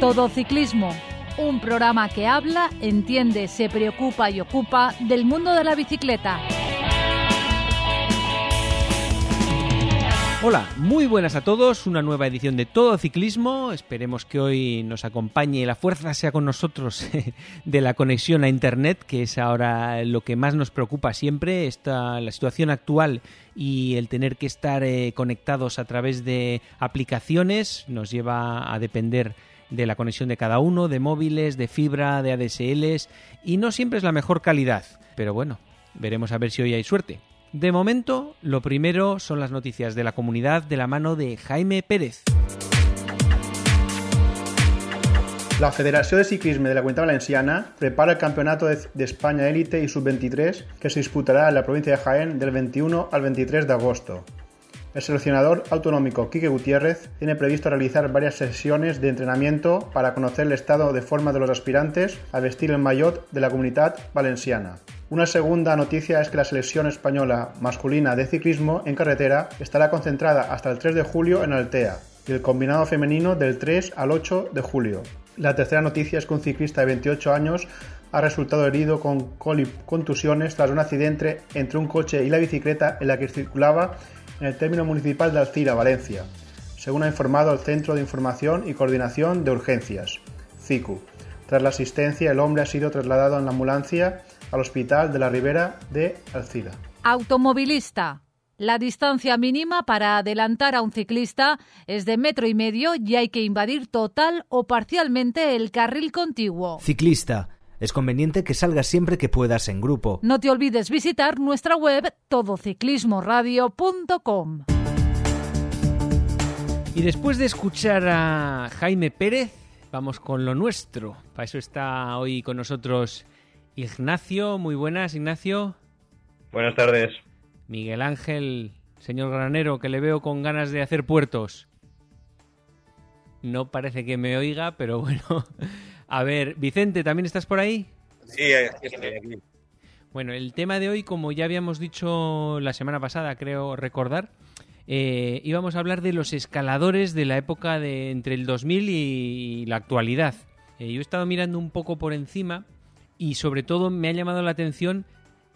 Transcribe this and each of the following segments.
Todo Ciclismo, un programa que habla, entiende, se preocupa y ocupa del mundo de la bicicleta. Hola, muy buenas a todos, una nueva edición de Todo Ciclismo, esperemos que hoy nos acompañe la fuerza sea con nosotros de la conexión a Internet, que es ahora lo que más nos preocupa siempre, esta, la situación actual y el tener que estar eh, conectados a través de aplicaciones nos lleva a depender de la conexión de cada uno, de móviles, de fibra, de ADSLs y no siempre es la mejor calidad, pero bueno, veremos a ver si hoy hay suerte. De momento, lo primero son las noticias de la comunidad de la mano de Jaime Pérez. La Federación de Ciclismo de la Comunidad Valenciana prepara el Campeonato de España Élite y Sub-23 que se disputará en la provincia de Jaén del 21 al 23 de agosto. El seleccionador autonómico Quique Gutiérrez tiene previsto realizar varias sesiones de entrenamiento para conocer el estado de forma de los aspirantes a vestir el maillot de la comunidad valenciana. Una segunda noticia es que la selección española masculina de ciclismo en carretera estará concentrada hasta el 3 de julio en Altea y el combinado femenino del 3 al 8 de julio. La tercera noticia es que un ciclista de 28 años ha resultado herido con contusiones tras un accidente entre un coche y la bicicleta en la que circulaba en el término municipal de Alcira, Valencia, según ha informado el Centro de Información y Coordinación de Urgencias, CICU. Tras la asistencia, el hombre ha sido trasladado en la ambulancia al Hospital de la Ribera de Alcira. Automovilista. La distancia mínima para adelantar a un ciclista es de metro y medio y hay que invadir total o parcialmente el carril contiguo. Ciclista. Es conveniente que salgas siempre que puedas en grupo. No te olvides visitar nuestra web todociclismoradio.com. Y después de escuchar a Jaime Pérez, vamos con lo nuestro. Para eso está hoy con nosotros Ignacio, muy buenas, Ignacio. Buenas tardes. Miguel Ángel, señor granero, que le veo con ganas de hacer puertos. No parece que me oiga, pero bueno. A ver, Vicente, ¿también estás por ahí? Sí, estoy aquí. Bueno, el tema de hoy, como ya habíamos dicho la semana pasada, creo recordar, eh, íbamos a hablar de los escaladores de la época de entre el 2000 y la actualidad. Eh, yo he estado mirando un poco por encima y sobre todo me ha llamado la atención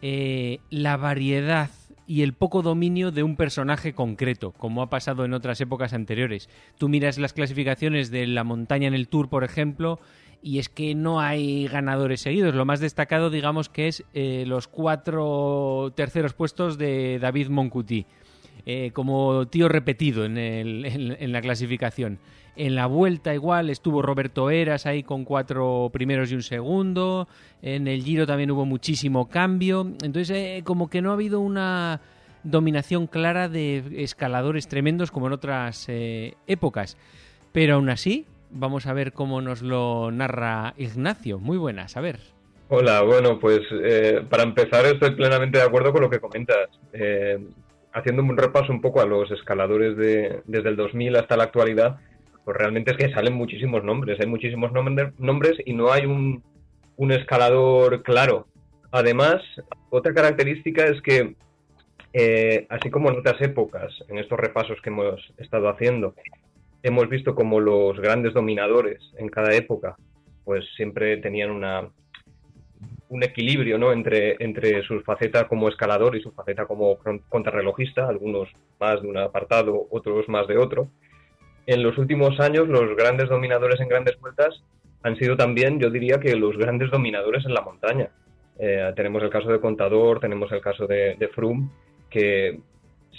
eh, la variedad y el poco dominio de un personaje concreto, como ha pasado en otras épocas anteriores. Tú miras las clasificaciones de la montaña en el Tour, por ejemplo, y es que no hay ganadores seguidos. Lo más destacado, digamos, que es eh, los cuatro terceros puestos de David Moncuti, eh, como tío repetido en, la clasificación. En la vuelta igual estuvo Roberto Eras ahí con cuatro primeros y un segundo. En el Giro también hubo muchísimo cambio. Entonces eh, como que no ha habido una dominación clara de escaladores tremendos como en otras épocas. Pero aún así, vamos a ver cómo nos lo narra Ignacio. Muy buenas, a ver. Hola, bueno, pues eh, para empezar estoy plenamente de acuerdo con lo que comentas. haciendo un repaso un poco a los escaladores de, desde el 2000 hasta la actualidad, pues realmente es que salen muchísimos nombres, hay muchísimos nombres y no hay un, escalador claro. Además, otra característica es que, eh, así como en otras épocas, en estos repasos que hemos estado haciendo, hemos visto como los grandes dominadores en cada época, pues siempre tenían una, un equilibrio ¿no? entre, entre su faceta como escalador y su faceta como contrarrelojista, algunos más de un apartado, otros más de otro en los últimos años los grandes dominadores en grandes vueltas han sido también, yo diría que los grandes dominadores en la montaña. Eh, tenemos el caso de Contador, tenemos el caso de, de Froome, que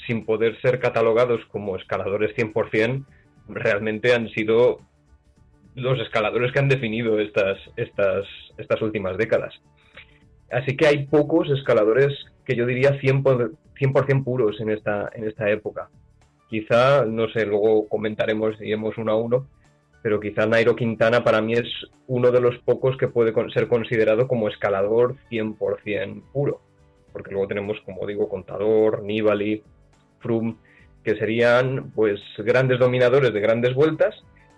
sin poder ser catalogados como escaladores 100%, realmente han sido los escaladores que han definido estas, estas, estas últimas décadas. Así que hay pocos escaladores que yo diría 100%, 100 puros en esta, en esta época. Quizá, no sé, luego comentaremos, iremos uno a uno, pero quizá Nairo Quintana para mí es uno de los pocos que puede ser considerado como escalador 100% puro. Porque luego tenemos, como digo, Contador, Nibali, Froome, que serían pues grandes dominadores de grandes vueltas,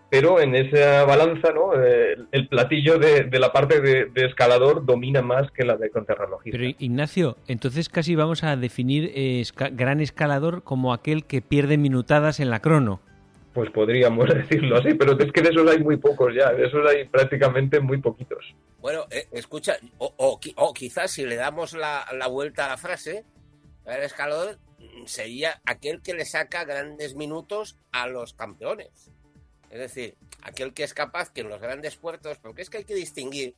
pero en esa balanza, ¿no? Eh, el platillo de, la parte de, escalador domina más que la de contrarrelojista. Pero Ignacio, entonces casi vamos a definir eh, gran escalador como aquel que pierde minutadas en la crono. pues podríamos decirlo así, pero es que de esos hay muy pocos ya, de esos hay prácticamente muy poquitos. Bueno, eh, escucha, o, o, quizás si le damos la, la, vuelta a la frase, el escalador sería aquel que le saca grandes minutos a los campeones. Es decir, aquel que es capaz que en los grandes puertos, porque es que hay que distinguir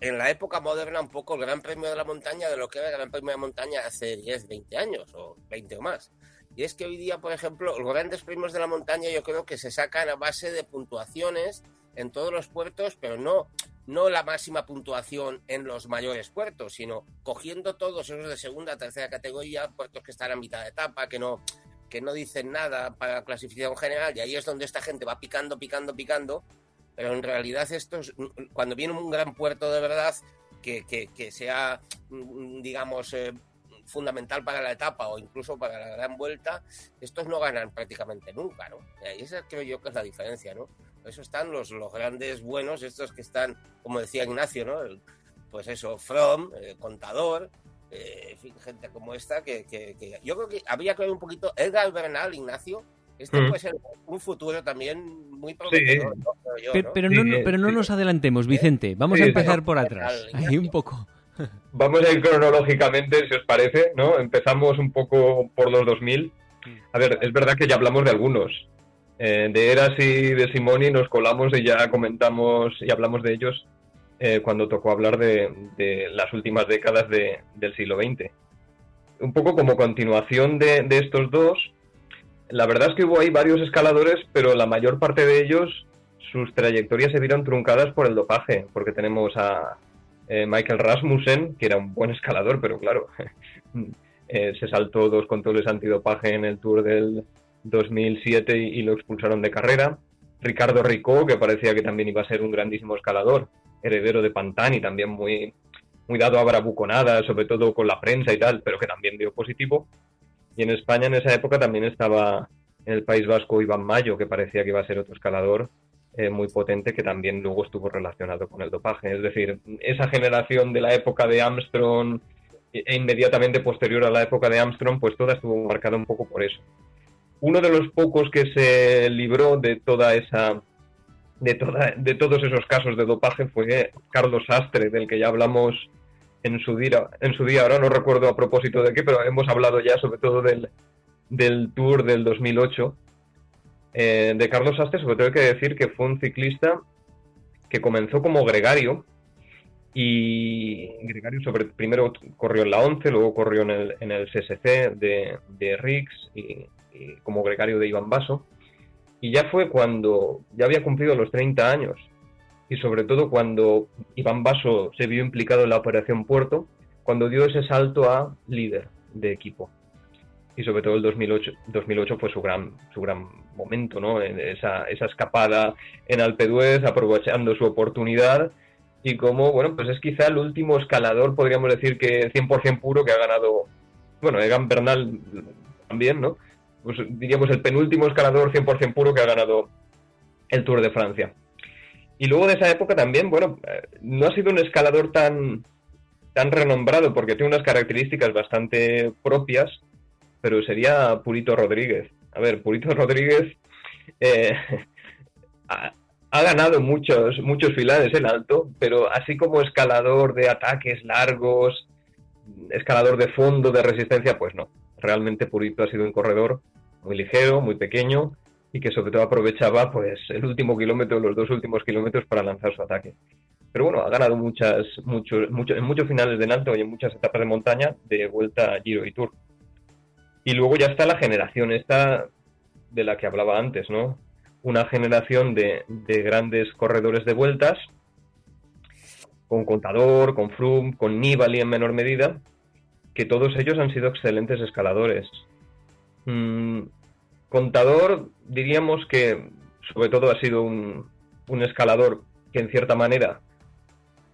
en la época moderna un poco el Gran Premio de la Montaña de lo que era el Gran Premio de la Montaña hace 10, 20 años o 20 o más. Y es que hoy día, por ejemplo, los grandes premios de la montaña yo creo que se sacan a base de puntuaciones en todos los puertos, pero no, no la máxima puntuación en los mayores puertos, sino cogiendo todos esos de segunda, tercera categoría, puertos que están a mitad de etapa, que no, que no dicen nada para la clasificación general, y ahí es donde esta gente va picando, picando, picando, pero en realidad esto es, cuando viene un gran puerto de verdad, que, que, sea, digamos, eh, fundamental para la etapa o incluso para la gran vuelta, estos no ganan prácticamente nunca, ¿no? Y esa creo yo que es la diferencia, ¿no? Eso están los, los grandes buenos, estos que están, como decía Ignacio, ¿no? pues eso, From, eh, Contador, eh, en fin, gente como esta, que, que, yo creo que habría que ver un poquito, Edgar Bernal, Ignacio, este mm. puede ser un futuro también muy prometedor. Pero, no, pero, no, nos adelantemos, Vicente. Vamos a empezar por atrás. Ahí un poco. Vamos a ir cronológicamente, si os parece, ¿no? Empezamos un poco por los 2000. A ver, es verdad que ya hablamos de algunos. Eh, de Eras y de Simoni nos colamos y ya comentamos y hablamos de ellos eh, cuando tocó hablar de, las últimas décadas del siglo XX. Un poco como continuación de, estos dos, la verdad es que hubo ahí varios escaladores, pero la mayor parte de ellos, sus trayectorias se vieron truncadas por el dopaje, porque tenemos a, eh, Michael Rasmussen, que era un buen escalador, pero claro, eh, se saltó dos controles antidopaje en el Tour del 2007 y, lo expulsaron de carrera. Ricardo Ricó, que parecía que también iba a ser un grandísimo escalador, heredero de Pantani, también muy, muy dado a bravuconadas, sobre todo con la prensa y tal, pero que también dio positivo. Y en España en esa época también estaba en el País Vasco Iván Mayo, que parecía que iba a ser otro escalador, eh, muy potente que también luego estuvo relacionado con el dopaje. Es decir, esa generación de la época de Armstrong e inmediatamente posterior a la época de Armstrong, pues toda estuvo marcada un poco por eso. Uno de los pocos que se libró de toda esa de, toda, de todos esos casos de dopaje fue Carlos Sastre, del que ya hablamos en su día, en su día ahora no recuerdo a propósito de qué, pero hemos hablado ya sobre todo del, del Tour del 2008, eh, de Carlos Sastre, sobre todo hay que decir que fue un ciclista que comenzó como gregario y Gregario sobre, primero corrió en la 11, luego corrió en el, en el CSC de, de Rix y, como gregario de Iván Basso. Y ya fue cuando ya había cumplido los 30 años y sobre todo cuando Iván Basso se vio implicado en la Operación Puerto, cuando dio ese salto a líder de equipo y sobre todo el 2008, 2008 fue su gran, su gran momento, ¿no? Esa, esa escapada en Alpeduez, aprovechando su oportunidad y como, bueno, pues es quizá el último escalador, podríamos decir que 100% puro que ha ganado, bueno, Egan Bernal también, ¿no? Pues diríamos el penúltimo escalador 100% puro que ha ganado el Tour de Francia. Y luego de esa época también, bueno, eh, no ha sido un escalador tan, tan renombrado porque tiene unas características bastante propias, pero sería Purito Rodríguez. A ver, Purito Rodríguez eh, ha, ganado muchos, muchos filares en alto, pero así como escalador de ataques largos, escalador de fondo, de resistencia, pues no. Realmente Purito ha sido un corredor muy ligero, muy pequeño y que sobre todo aprovechaba pues el último kilómetro, los dos últimos kilómetros para lanzar su ataque. Pero bueno, ha ganado muchas, muchos, muchos, en muchos finales de alto y en muchas etapas de montaña de vuelta Giro y Tour. Y luego ya está la generación esta de la que hablaba antes, ¿no? Una generación de, grandes corredores de vueltas, con Contador, con Froome, con Nibali en menor medida, que todos ellos han sido excelentes escaladores. Mm, contador, diríamos que sobre todo ha sido un, un, escalador que en cierta manera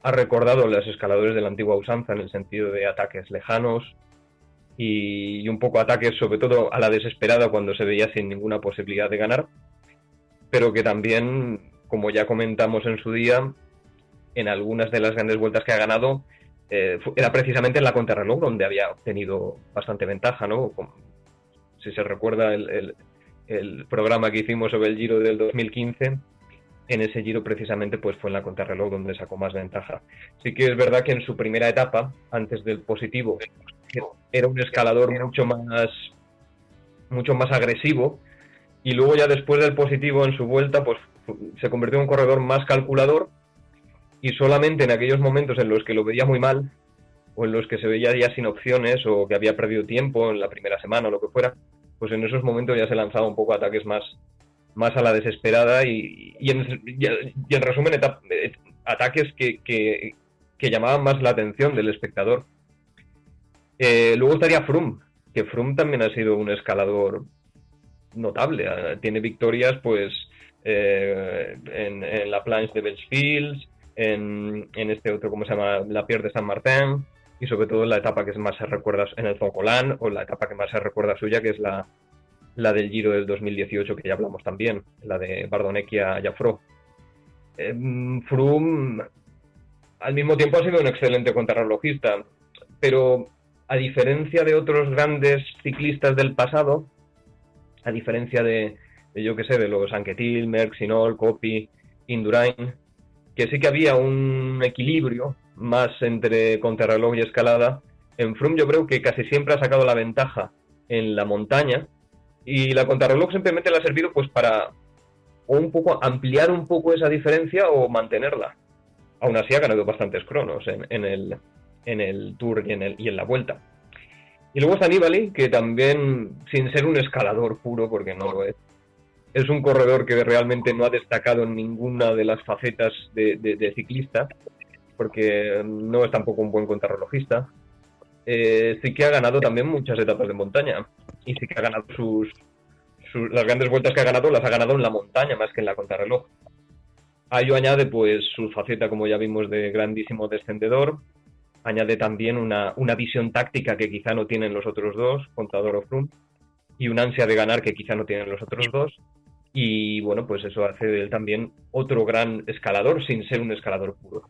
ha recordado a los escaladores de la antigua usanza en el sentido de ataques lejanos, y, un poco ataques, sobre todo a la desesperada cuando se veía sin ninguna posibilidad de ganar, pero que también, como ya comentamos en su día, en algunas de las grandes vueltas que ha ganado, eh, era precisamente en la contrarreloj donde había obtenido bastante ventaja, ¿no? Si se recuerda el, el programa que hicimos sobre el Giro del 2015, en ese Giro precisamente pues fue en la contrarreloj donde sacó más ventaja. Sí que es verdad que en su primera etapa, antes del positivo, era un escalador mucho más mucho más agresivo y luego ya después del positivo en su vuelta pues se convirtió en un corredor más calculador y solamente en aquellos momentos en los que lo veía muy mal o en los que se veía ya sin opciones o que había perdido tiempo en la primera semana o lo que fuera, pues en esos momentos ya se lanzaba un poco ataques más, más a la desesperada y, en, resumen eh, ataques que, que, llamaban más la atención del espectador. Eh, luego estaría Froome, que Froome también ha sido un escalador notable. Ah, tiene victorias pues eh, en, la planche de Belchfields, en, en este otro, ¿cómo se llama? La Pierre de San Martín y sobre todo en la etapa que más se recuerda en el Zoncolán o la etapa que más se recuerda suya, que es la, la del Giro del 2018, que ya hablamos también, la de Bardonecchia Jafro. Eh, Froome, al mismo tiempo, ha sido un excelente contrarrelojista, pero a diferencia de otros grandes ciclistas del pasado, a diferencia de, yo que sé, de los Anquetil, Merckx, Sinol, Copy, Indurain, que sí que había un equilibrio más entre contrarreloj y escalada, en Froome yo creo que casi siempre ha sacado la ventaja en la montaña y la contrarreloj simplemente le ha servido pues para un poco ampliar un poco esa diferencia o mantenerla. Aún así ha ganado bastantes cronos en, el, en el Tour y en, el, y en la Vuelta. Y luego está Nibali, que también, sin ser un escalador puro, porque no lo es, es un corredor que realmente no ha destacado en ninguna de las facetas de, ciclista, porque no es tampoco un buen contrarrelojista. Eh, sí que ha ganado también muchas etapas de montaña y sí que ha ganado sus, las grandes vueltas que ha ganado las ha ganado en la montaña más que en la contrarreloj. A ello añade pues su faceta, como ya vimos, de grandísimo descendedor. Añade también una, una visión táctica que quizá no tienen los otros dos, Contador o Froome, y una ansia de ganar que quizá no tienen los otros dos. Y bueno, pues eso hace de él también otro gran escalador sin ser un escalador puro.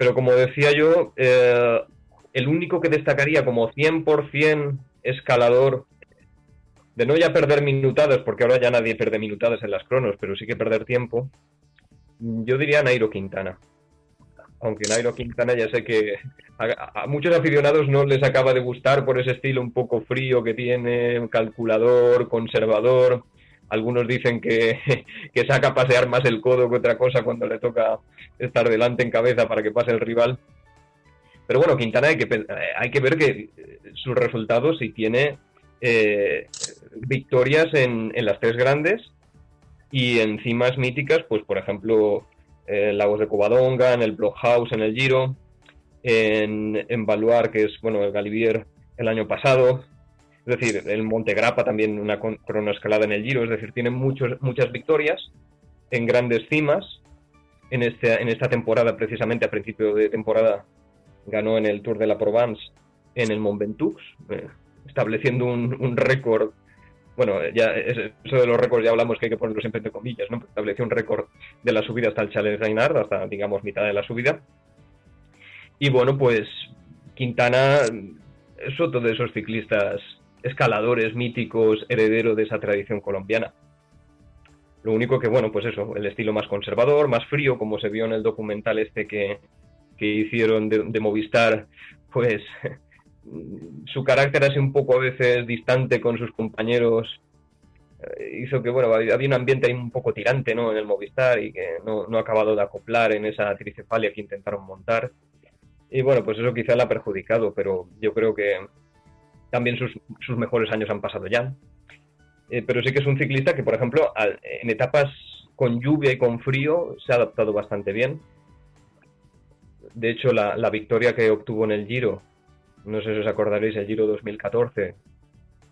Pero como decía yo, eh, el único que destacaría como 100% escalador, de no ya perder minutadas, porque ahora ya nadie pierde minutadas en las cronos, pero sí que perder tiempo, yo diría Nairo Quintana. Aunque Nairo Quintana ya sé que a, a, muchos aficionados no les acaba de gustar por ese estilo un poco frío que tiene, calculador, conservador, algunos dicen que, saca a pasear más el codo que otra cosa cuando le toca estar delante en cabeza para que pase el rival. Pero bueno, Quintana hay que, que ver que eh, sus resultados si tiene eh, victorias en, las tres grandes y en cimas míticas, pues por ejemplo, en Lagos de Covadonga, en el Blockhouse, en el Giro, en, en que es bueno el Galibier el año pasado, es decir, el Montegrappa también una cronoescalada en el Giro, es decir, tiene muchos, muchas victorias en grandes cimas. En, este, en esta temporada, precisamente a principio de temporada, ganó en el Tour de la Provence en el Mont Ventoux, eh, estableciendo un, récord. Bueno, ya eso de los récords ya hablamos que hay que ponerlo siempre entre comillas, ¿no? Estableció un récord de la subida hasta el Chalet Reynard, hasta digamos mitad de la subida. Y bueno, pues Quintana es otro de esos ciclistas escaladores míticos, heredero de esa tradición colombiana. Lo único que, bueno, pues eso, el estilo más conservador, más frío, como se vio en el documental este que, hicieron de, Movistar, pues su carácter así un poco a veces distante con sus compañeros eh, hizo que, bueno, había un ambiente ahí un poco tirante, ¿no? En el Movistar y que no, no ha acabado de acoplar en esa tricefalia que intentaron montar. Y bueno, pues eso quizá le ha perjudicado, pero yo creo que, también sus, mejores años han pasado ya. Eh, pero sí que es un ciclista que, por ejemplo, en etapas con lluvia y con frío se ha adaptado bastante bien. De hecho, la, victoria que obtuvo en el Giro, no sé si os acordaréis, el Giro 2014,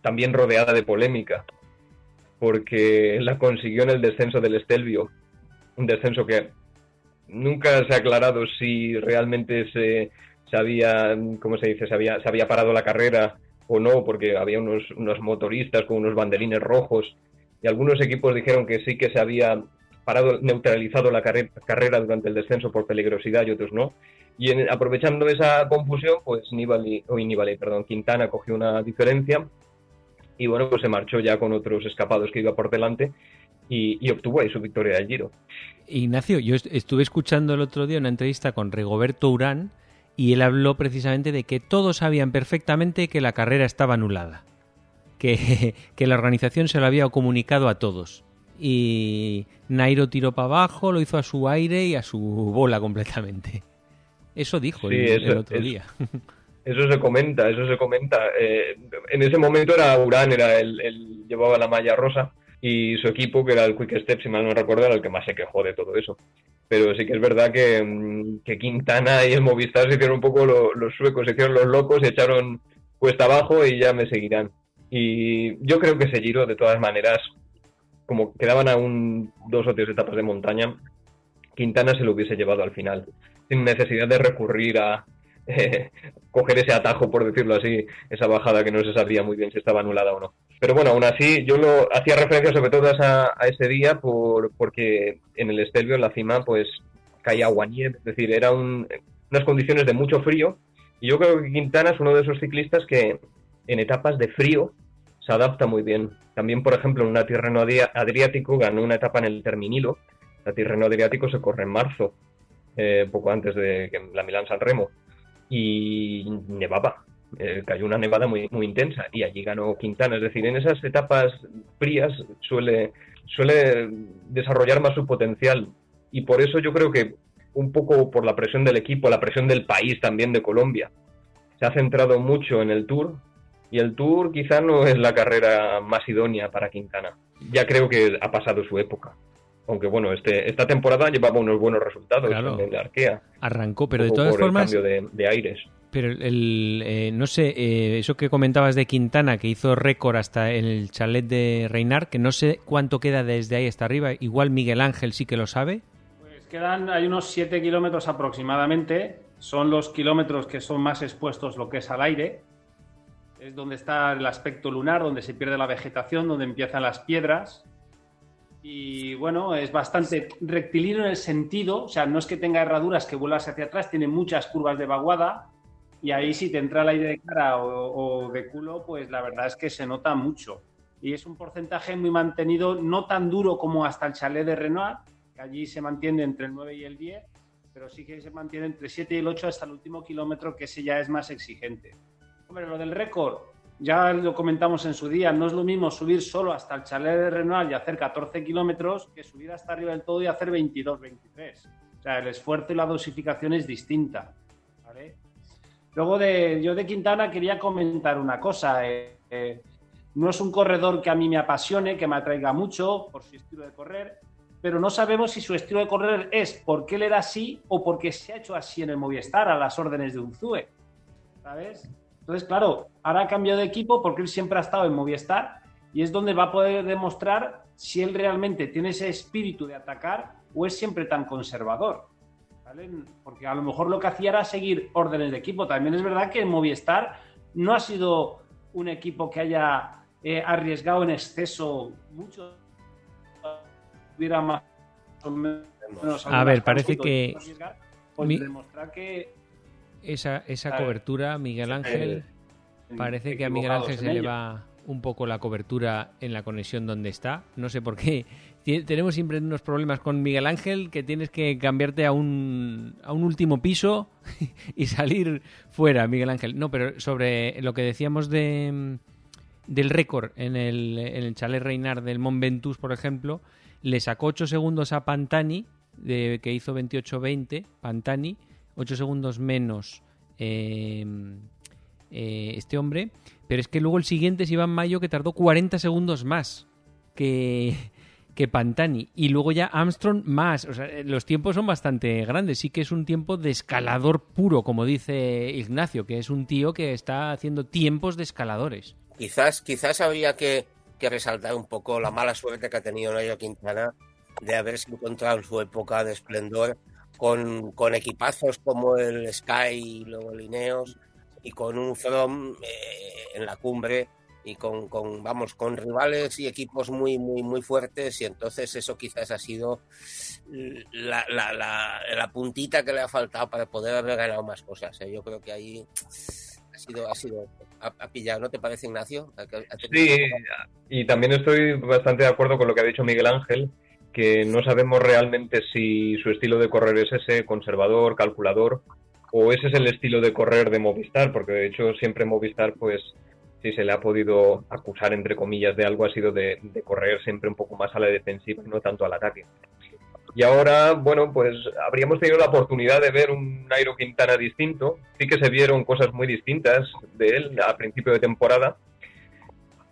también rodeada de polémica, porque la consiguió en el descenso del Estelvio, un descenso que nunca se ha aclarado si realmente se, se había, ¿cómo se dice? Se había, se había parado la carrera o no, porque había unos, unos motoristas con unos banderines rojos y algunos equipos dijeron que sí que se había parado, neutralizado la carrera durante el descenso por peligrosidad y otros no. Y aprovechando esa confusión, pues Nibali, o Nibali, perdón, Quintana cogió una diferencia y bueno, pues se marchó ya con otros escapados que iba por delante y, obtuvo ahí su victoria del Giro. Ignacio, yo estuve escuchando el otro día una entrevista con Rigoberto Urán y él habló precisamente de que todos sabían perfectamente que la carrera estaba anulada, que, que la organización se lo había comunicado a todos. Y Nairo tiró para abajo, lo hizo a su aire y a su bola completamente. Eso dijo el, otro día. Eso se comenta, eso se comenta. Eh, en ese momento era Urán, era el, llevaba la malla rosa y su equipo, que era el Quick Step, si mal no recuerdo, era el que más se quejó de todo eso. Pero sí que es verdad que, mm, Quintana y el Movistar se hicieron un poco los suecos, se hicieron los locos y echaron cuesta abajo y ya me seguirán. Y yo creo que ese giro, de todas maneras, como quedaban aún dos o tres etapas de montaña, Quintana se lo hubiese llevado al final, sin necesidad de recurrir a, coger ese atajo, por decirlo así, esa bajada que no se sabía muy bien si estaba anulada o no. Pero bueno, aún así, yo lo hacía referencia sobre todo a, ese día por, porque en el Estelvio, en la cima, pues caía agua nieve, es decir, eran unas condiciones de mucho frío. Y yo creo que Quintana es uno de esos ciclistas que en etapas de frío se adapta muy bien. También, por ejemplo, en una Tirreno Adriático ganó una etapa en el Terminilo. La Tirreno Adriático se corre en marzo, eh, poco antes de la Milán-San Remo y nevaba. Eh, cayó una nevada muy, muy intensa y allí ganó Quintana. Es decir, en esas etapas frías suele, suele desarrollar más su potencial y por eso yo creo que un poco por la presión del equipo, la presión del país también de Colombia, se ha centrado mucho en el Tour y el Tour quizá no es la carrera más idónea para Quintana. Ya creo que ha pasado su época aunque bueno, este, esta temporada llevaba unos buenos resultados en la Arkea. Arrancó, pero de todas formas... El cambio de, aires. Pero el, eh, no sé, eh, eso que comentabas de Quintana, que hizo récord hasta el chalet de Reinar, que no sé cuánto queda desde ahí hasta arriba, igual Miguel Ángel sí que lo sabe. Pues quedan, hay unos 7 kilómetros aproximadamente, son los kilómetros que son más expuestos lo que es al aire, es donde está el aspecto lunar, donde se pierde la vegetación, donde empiezan las piedras, y bueno, es bastante rectilíneo en el sentido, o sea, no es que tenga herraduras que vuelas hacia atrás, tiene muchas curvas de vaguada y ahí si te entra el aire de cara o, de culo, pues la verdad es que se nota mucho. Y es un porcentaje muy mantenido, no tan duro como hasta el chalet de Renoir, que allí se mantiene entre el 9 y el 10, pero sí que se mantiene entre 7 y el 8 hasta el último kilómetro, que ese ya es más exigente. Hombre, lo del récord, ya lo comentamos en su día, no es lo mismo subir solo hasta el chalet de Renoir y hacer 14 kilómetros que subir hasta arriba del todo y hacer 22, 23. O sea, el esfuerzo y la dosificación es distinta. Luego de, yo de Quintana quería comentar una cosa. Eh, eh, no es un corredor que a mí me apasione, que me atraiga mucho por su estilo de correr, pero no sabemos si su estilo de correr es porque él era así o porque se ha hecho así en el Movistar a las órdenes de un Zue. ¿Sabes? Entonces, claro, ahora ha cambiado de equipo porque él siempre ha estado en Movistar y es donde va a poder demostrar si él realmente tiene ese espíritu de atacar o es siempre tan conservador. Porque a lo mejor lo que hacía era seguir órdenes de equipo. También es verdad que en Movistar no ha sido un equipo que haya eh, arriesgado en exceso mucho. Hubiera más a ver, parece que... Pues demostrar que esa, esa cobertura, Miguel Ángel, parece que a Miguel Ángel se le va un poco la cobertura en la conexión donde está. No sé por qué. Tenemos siempre unos problemas con Miguel Ángel que tienes que cambiarte a un, a un último piso y salir fuera, Miguel Ángel. No, pero sobre lo que decíamos de, del récord en el, en el chalet Reinar del Mont Ventoux, por ejemplo, le sacó 8 segundos a Pantani, de, que hizo 28-20, Pantani, 8 segundos menos em, eh, este hombre, pero es que luego el siguiente es Iván Mayo que tardó 40 segundos más que, que Pantani. Y luego ya Armstrong más. Sea, los tiempos son bastante grandes. Sí que es un tiempo de escalador puro, como dice Ignacio, que es un tío que está haciendo tiempos de escaladores. Quizás, quizás habría que, que resaltar un poco la mala suerte que ha tenido Nairo Quintana de haberse encontrado en su época de esplendor con, con equipazos como el Sky y luego el Ineos y con un From eh, en la cumbre y con, con, vamos con rivales y equipos muy muy muy fuertes y entonces eso quizás ha sido la, la, la, la puntita que le ha faltado para poder haber ganado más cosas ¿eh? yo creo que ahí ha sido, ha sido, ha, pillado, ¿no te parece, Ignacio? Sí, y también estoy bastante de acuerdo con lo que ha dicho Miguel Ángel, que no sabemos realmente si su estilo de correr es ese, conservador, calculador, o ese es el estilo de correr de Movistar, porque de hecho siempre Movistar, pues, si se le ha podido acusar, entre comillas, de algo, ha sido de, correr siempre un poco más a la defensiva y no tanto al ataque. Y ahora, bueno, pues habríamos tenido la oportunidad de ver un Nairo Quintana distinto. Sí que se vieron cosas muy distintas de él a principio de temporada.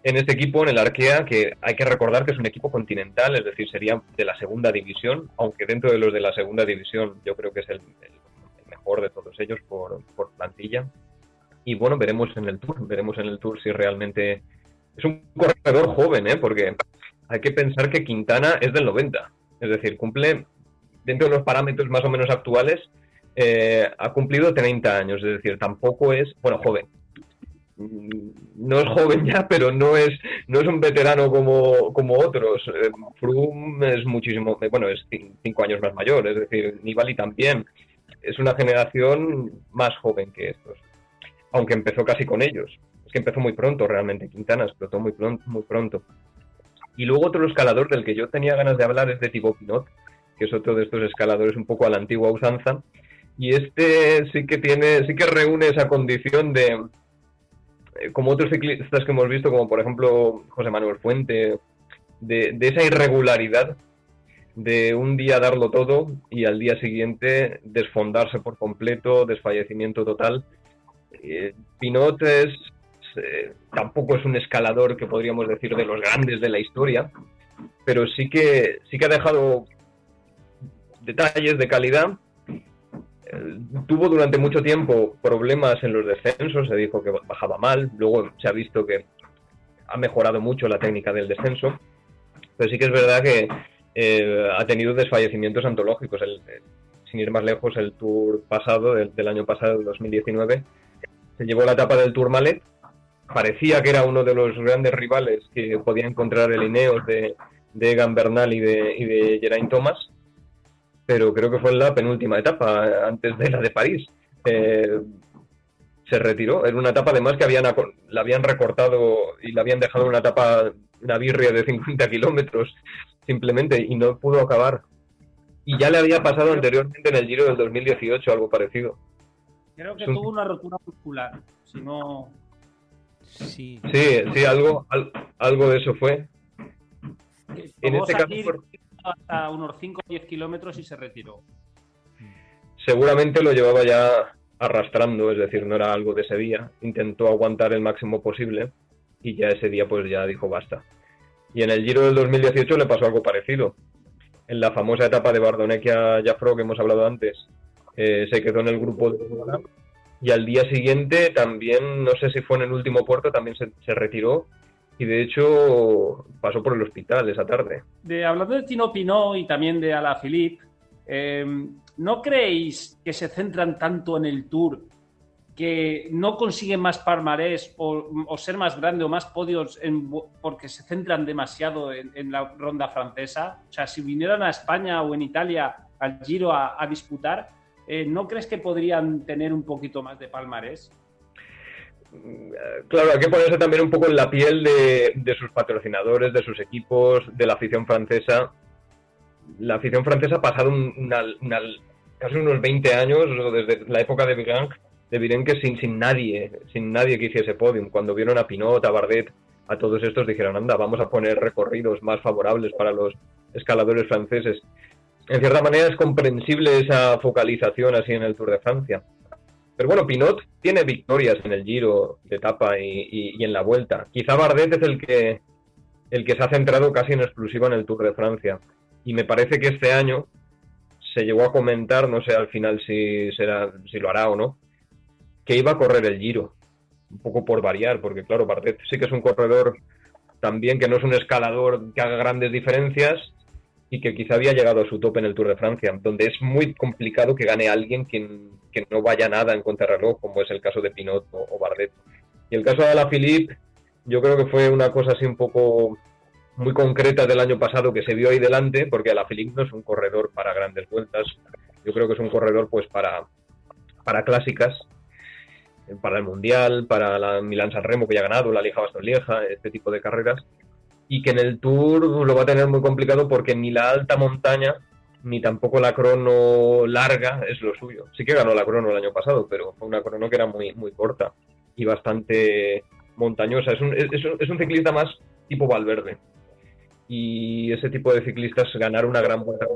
En este equipo, en el Arkea, que hay que recordar que es un equipo continental, es decir, sería de la segunda división, aunque dentro de los de la segunda división yo creo que es el, mejor de todos ellos por, por plantilla. Y bueno, veremos en el Tour, veremos en el Tour si realmente es un corredor joven, ¿eh? porque hay que pensar que Quintana es del 90 es decir, cumple, dentro de los parámetros más o menos actuales, eh, ha cumplido 30 años. Es decir, tampoco es, bueno, joven. No es joven ya, pero no es, no es un veterano como, como otros. Eh, Froome es muchísimo, bueno, es cinco años más mayor, es decir, Nibali también. Es una generación más joven que estos, aunque empezó casi con ellos. Es que empezó muy pronto realmente, Quintana explotó muy pronto. Muy pronto. Y luego otro escalador del que yo tenía ganas de hablar es de Thibaut Pinot, que es otro de estos escaladores un poco a la antigua usanza. Y este sí que tiene, sí que reúne esa condición de, eh, como otros ciclistas que hemos visto, como por ejemplo José Manuel Fuente, de, esa irregularidad de un día darlo todo y al día siguiente desfondarse por completo, desfallecimiento total. Eh, Pinot es eh, tampoco es un escalador que podríamos decir de los grandes de la historia, pero sí que, sí que ha dejado detalles de calidad. Eh, tuvo durante mucho tiempo problemas en los descensos, se dijo que bajaba mal, luego se ha visto que ha mejorado mucho la técnica del descenso, pero sí que es verdad que eh, ha tenido desfallecimientos antológicos. sin ir más lejos, el Tour pasado, del, del año pasado, el 2019, se llevó la etapa del Tour Malet parecía que era uno de los grandes rivales que podía encontrar el Ineos de, de Egan Bernal y de, de Geraint Thomas, pero creo que fue en la penúltima etapa, antes de la de París. Eh, se retiró. Era una etapa además que habían, la habían recortado y la habían dejado una etapa, una de 50 kilómetros simplemente y no pudo acabar. Y ya le había pasado anteriormente en el Giro del 2018 algo parecido. Creo que tuvo una rotura muscular, si no, Sí, sí, algo, algo de eso fue. En este caso, hasta unos 5 o 10 kilómetros y se retiró. Seguramente lo llevaba ya arrastrando, es decir, no era algo de ese día. Intentó aguantar el máximo posible y ya ese día pues ya dijo basta. Y en el Giro del 2018 le pasó algo parecido. En la famosa etapa de Bardonequia Jafro que hemos hablado antes, eh, se quedó en el grupo de y al día siguiente también, no sé si fue en el último puerto, también se, retiró y de hecho pasó por el hospital esa tarde. De, hablando de Tino Pinot y también de Alaphilippe, eh, ¿no creéis que se centran tanto en el Tour que no consiguen más palmarés o, ser más grande o más podios porque se centran demasiado en, la ronda francesa? O sea, si vinieran a España o en Italia al Giro a disputar, eh, ¿no crees que podrían tener un poquito más de palmarés? Claro, hay que ponerse también un poco en la piel de, sus patrocinadores, de sus equipos, de la afición francesa. La afición francesa ha pasado casi unos 20 años, desde la época de Vigan, de Virenque sin, sin nadie, sin nadie que hiciese podium. Cuando vieron a Pinot, a Bardet, a todos estos dijeron, anda, vamos a poner recorridos más favorables para los escaladores franceses en cierta manera es comprensible esa focalización así en el Tour de Francia. Pero bueno, Pinot tiene victorias en el Giro de etapa y, en la Vuelta. Quizá Bardet es el que, el que se ha centrado casi en exclusiva en el Tour de Francia. Y me parece que este año se llegó a comentar, no sé al final si, será, si lo hará o no, que iba a correr el Giro. Un poco por variar, porque claro, Bardet sí que es un corredor también que no es un escalador que haga grandes diferencias, y que quizá había llegado a su tope en el Tour de Francia, donde es muy complicado que gane alguien que, que no vaya nada en contrarreloj, como es el caso de Pinot o, Bardet. Y el caso de Alaphilippe, yo creo que fue una cosa así un poco muy concreta del año pasado que se vio ahí delante, porque Alaphilippe no es un corredor para grandes vueltas, yo creo que es un corredor pues para, para clásicas. Para el Mundial, para la Milán San Remo que ya ha ganado, la Liga Baston Lieja, este tipo de carreras, y que en el Tour lo va a tener muy complicado porque ni la alta montaña ni tampoco la crono larga es lo suyo. Sí que ganó la crono el año pasado, pero fue una crono que era muy, muy corta y bastante montañosa. Es un, es, un ciclista más tipo Valverde. Y ese tipo de ciclistas ganar una gran vuelta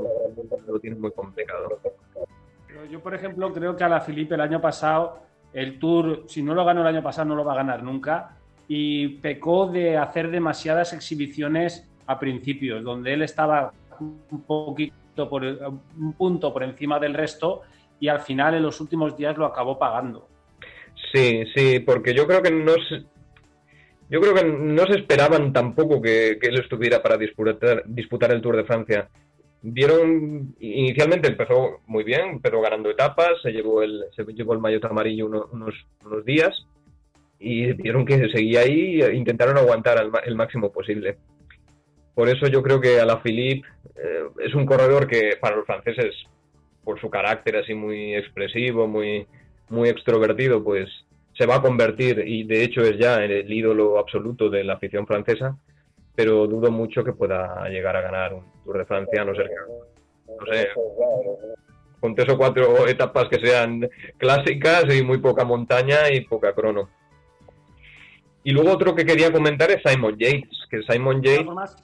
lo tiene muy complicado. Yo, por ejemplo, creo que a la Felipe el año pasado, el Tour, si no lo ganó el año pasado, no lo va a ganar nunca. Y pecó de hacer demasiadas exhibiciones a principios, donde él estaba un poquito por un punto por encima del resto y al final en los últimos días lo acabó pagando. Sí, sí, porque yo creo que no se, yo creo que no se esperaban tampoco que, él estuviera para disputar, disputar el Tour de Francia. Vieron, inicialmente empezó muy bien, empezó ganando etapas, se llevó el, se llevó el maillot amarillo unos, unos días y vieron que seguía ahí e intentaron aguantar el máximo posible. Por eso yo creo que Alaphilippe eh, es un corredor que para los franceses, por su carácter así muy expresivo, muy, muy extrovertido, pues se va a convertir y de hecho es ya el ídolo absoluto de la afición francesa, pero dudo mucho que pueda llegar a ganar un Tour de Francia, no ser no sé, con tres o cuatro etapas que sean clásicas y muy poca montaña y poca crono. Y luego otro que quería comentar es Simon Yates, que Simon Yates...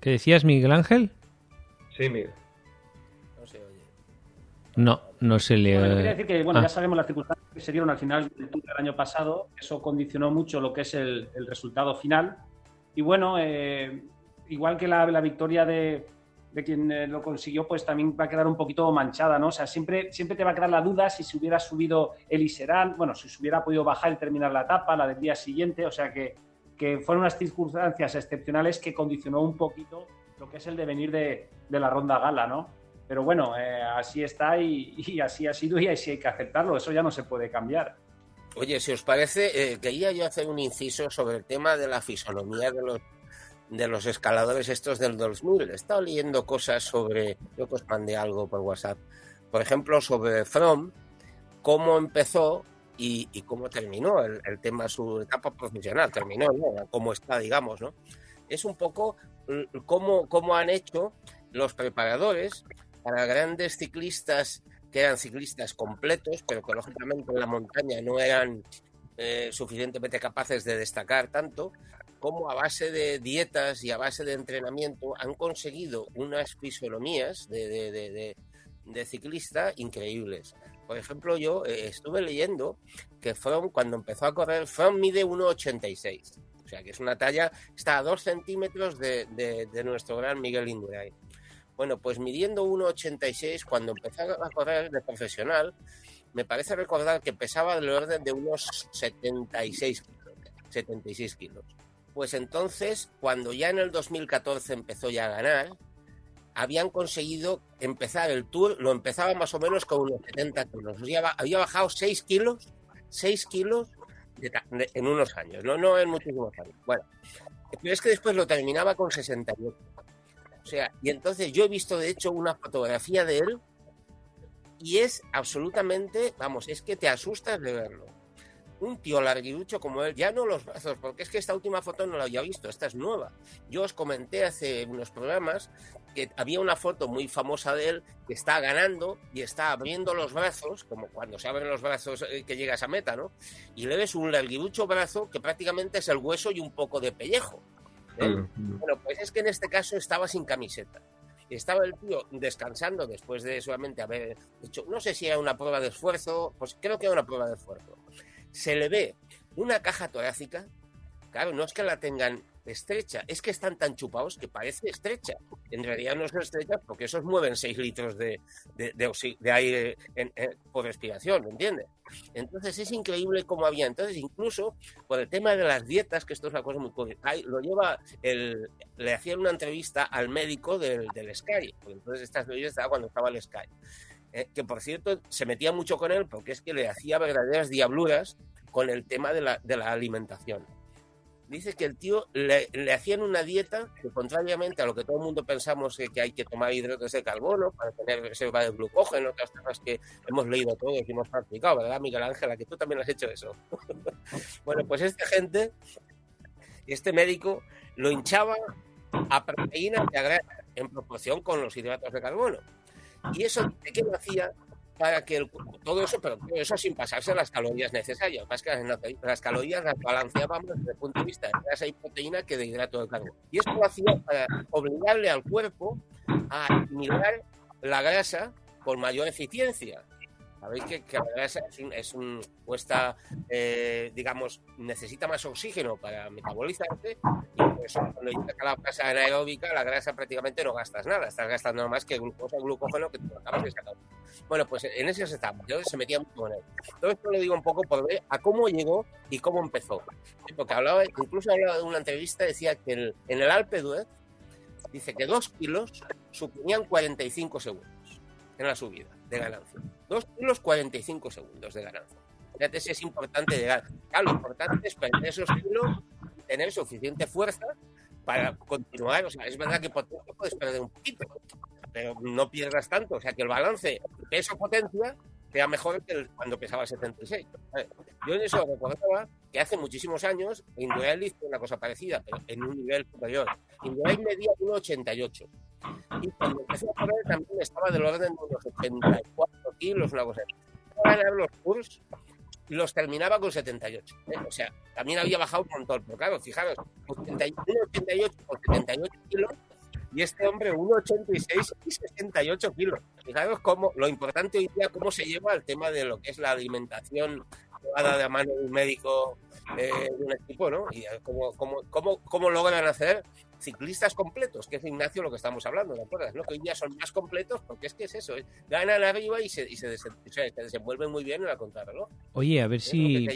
¿Qué decías, Miguel Ángel? Sí, Miguel. No se oye. No, no se le... Bueno, quería decir que, bueno, ya ah. sabemos las circunstancias que se dieron al final del Tour del año pasado, eso condicionó mucho lo que es el, resultado final. Y bueno, eh, igual que la, la victoria de, de quien eh, lo consiguió, pues también va a quedar un poquito manchada, ¿no? O sea, siempre, siempre te va a quedar la duda si se hubiera subido el Iserán, bueno, si se hubiera podido bajar y terminar la etapa, la del día siguiente, o sea que, que fueron unas circunstancias excepcionales que condicionó un poquito lo que es el devenir de, de la ronda gala, ¿no? Pero bueno, eh, así está y, así ha sido y así hay que aceptarlo, eso ya no se puede cambiar. Oye, si os parece, eh, quería yo hacer un inciso sobre el tema de la fisonomía de los de los escaladores estos del 2000. He estado leyendo cosas sobre, yo que os mandé algo por WhatsApp, por ejemplo, sobre From, cómo empezó y, cómo terminó el, tema, su etapa profesional, terminó. Cómo está, digamos, ¿no? Es un poco cómo, cómo han hecho los preparadores para grandes ciclistas que eran ciclistas completos, pero que lógicamente en la montaña no eran eh, suficientemente capaces de destacar tanto, cómo a base de dietas y a base de entrenamiento han conseguido unas fisonomías de, ciclista increíbles. Por ejemplo, yo eh, estuve leyendo que From, cuando empezó a correr, From mide 1,86. O sea, que es una talla, está a 2 centímetros de, nuestro gran Miguel Indurain. Bueno, pues midiendo 1,86, cuando empezó a correr de profesional, me parece recordar que pesaba del orden de unos 76 76 kilos. Pues entonces, cuando ya en el 2014 empezó ya a ganar, habían conseguido empezar el tour, lo empezaba más o menos con unos 70 kilos. había bajado 6 kilos, 6 kilos en unos años, no, no en muchísimos años. Bueno, pero es que después lo terminaba con 68. Sea, y entonces yo he visto de hecho una fotografía de él y es absolutamente, vamos, es que te asustas de verlo un tío larguirucho como él, ya no los brazos, porque es que esta última foto no la había visto, esta es nueva. Yo os comenté hace unos programas que había una foto muy famosa de él que está ganando y está abriendo los brazos, como cuando se abren los brazos eh, que llega a meta, ¿no? Y le ves un larguirucho brazo que prácticamente es el hueso y un poco de pellejo. ¿Eh? Mm. Bueno, pues es que en este caso estaba sin camiseta estaba el tío descansando después de solamente haber hecho, no sé si era una prueba de esfuerzo, pues creo que era una prueba de esfuerzo se le ve una caja torácica, claro, no es que la tengan estrecha, es que están tan chupados que parece estrecha. En realidad no es estrecha porque esos mueven 6 litros de, de, aire por respiración, ¿me entiendes? Entonces es increíble cómo había. Entonces, incluso por el tema de las dietas, que esto es una cosa muy curiosa, lo lleva, el, le hacían una entrevista al médico del, del Sky, entonces esta entrevista estaba cuando estaba el Sky. Eh, que por cierto se metía mucho con él porque es que le hacía verdaderas diabluras con el tema de la, de la alimentación. Dice que el tío le, hacían una dieta que contrariamente a lo que todo el mundo pensamos que, que hay que tomar hidratos de carbono para tener reserva de glucógeno, otras cosas que hemos leído todos y hemos practicado, ¿verdad, Miguel Ángel? Que tú también has hecho eso. bueno, pues esta gente, este médico, lo hinchaba a proteínas de en proporción con los hidratos de carbono. Y eso, ¿de qué lo hacía? Para que el, todo eso, pero todo eso sin pasarse las calorías necesarias. Más que las, calorías las balanceábamos desde el punto de vista de grasa y proteína que de hidrato de carbono. Y esto lo hacía para obligarle al cuerpo a asimilar la grasa con mayor eficiencia. Sabéis que, que la grasa es un, cuesta, eh, digamos, necesita más oxígeno para metabolizarse y por eso cuando llegas a la grasa anaeróbica, la grasa prácticamente no gastas nada, estás gastando más que glucosa, glucógeno que tú acabas de sacar. Bueno, pues en ese estamos, yo se metía mucho con él. Todo esto lo digo un poco por ver a cómo llegó y cómo empezó. Porque hablaba, incluso hablaba de una entrevista, decía que en el Alpe d'Huez, dice que dos kilos suponían 45 segundos en la subida de ganancia. 2 kilos 45 segundos de ganancia. Fíjate si es importante llegar. Claro, lo importante es perder esos kilos tener suficiente fuerza para continuar. O sea, es verdad que potencia puedes perder un poquito, pero no pierdas tanto. O sea, que el balance peso-potencia sea mejor que cuando pesaba 76. Yo en eso recordaba que hace muchísimos años Indurail hizo una cosa parecida, pero en un nivel superior. Indurail medía 1,88. Y cuando empezó a correr también estaba del orden de unos 84 kilos, una cosa así. Ganar los tours los terminaba con 78. ¿eh? O sea, también había bajado un montón. Pero claro, fijaros, 1,88 con 78 kilos y este hombre 1,86 y 68 kilos. Fijaros cómo, lo importante hoy día, cómo se lleva el tema de lo que es la alimentación llevada de mano de un médico eh, de un equipo, ¿no? Y cómo, cómo, cómo, cómo logran hacer ciclistas completos, que es Ignacio lo que estamos hablando, ¿de acuerdo? ¿no? Que hoy día son más completos porque es que es eso, ¿eh? ganan arriba y se, y se, desenvuelven muy bien en la contrarreloj. Oye, a ver si...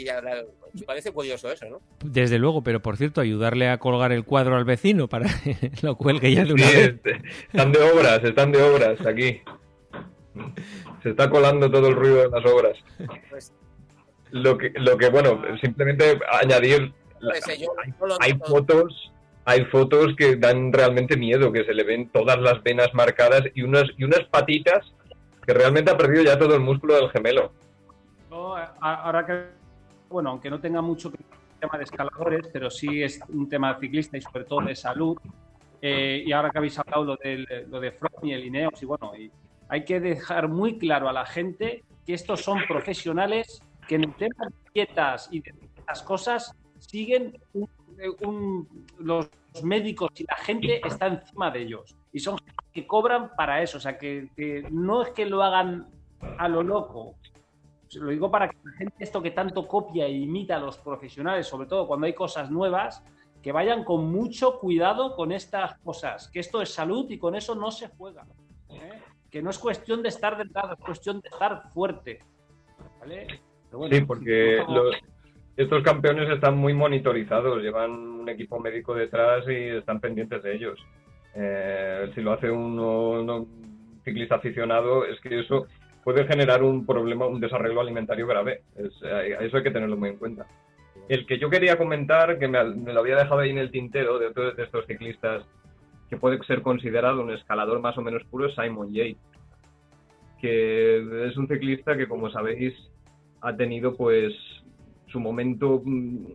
parece curioso eso, ¿no? Desde luego, pero por cierto, ayudarle a colgar el cuadro al vecino para que lo cuelgue ya de una vez. Este, están de obras, están de obras aquí. Se está colando todo el ruido de las obras. Pues lo que, lo que bueno, simplemente añadir... Pues, hay, hay fotos hay fotos que dan realmente miedo, que se le ven todas las venas marcadas y unas, y unas patitas que realmente ha perdido ya todo el músculo del gemelo. ahora que, bueno, aunque no tenga mucho que tema de escaladores, pero sí es un tema ciclista y sobre todo de salud. Eh, y ahora que habéis hablado lo de, lo de y el Ineos, y bueno, y hay que dejar muy claro a la gente que estos son profesionales que en el tema de dietas y de estas cosas siguen un los médicos y la gente está encima de ellos. Y son que cobran para eso. O sea, que, no es que lo hagan a lo loco. Lo digo para que la gente, esto que tanto copia e imita a los profesionales, sobre todo cuando hay cosas nuevas, que vayan con mucho cuidado con estas cosas. Que esto es salud y con eso no se juega. ¿eh? Que no es cuestión de estar delgado, es cuestión de estar fuerte. sí, porque estos campeones están muy monitorizados, llevan un equipo médico detrás y están pendientes de ellos. Eh, si lo hace un ciclista aficionado, es que eso puede generar un problema, un desarreglo alimentario grave. eso hay que tenerlo muy en cuenta. El que yo quería comentar, que me, lo había dejado ahí en el tintero de, de estos ciclistas, que puede ser considerado un escalador más o menos puro, es Simon Yates, que es un ciclista que, como sabéis, ha tenido pues su momento mm,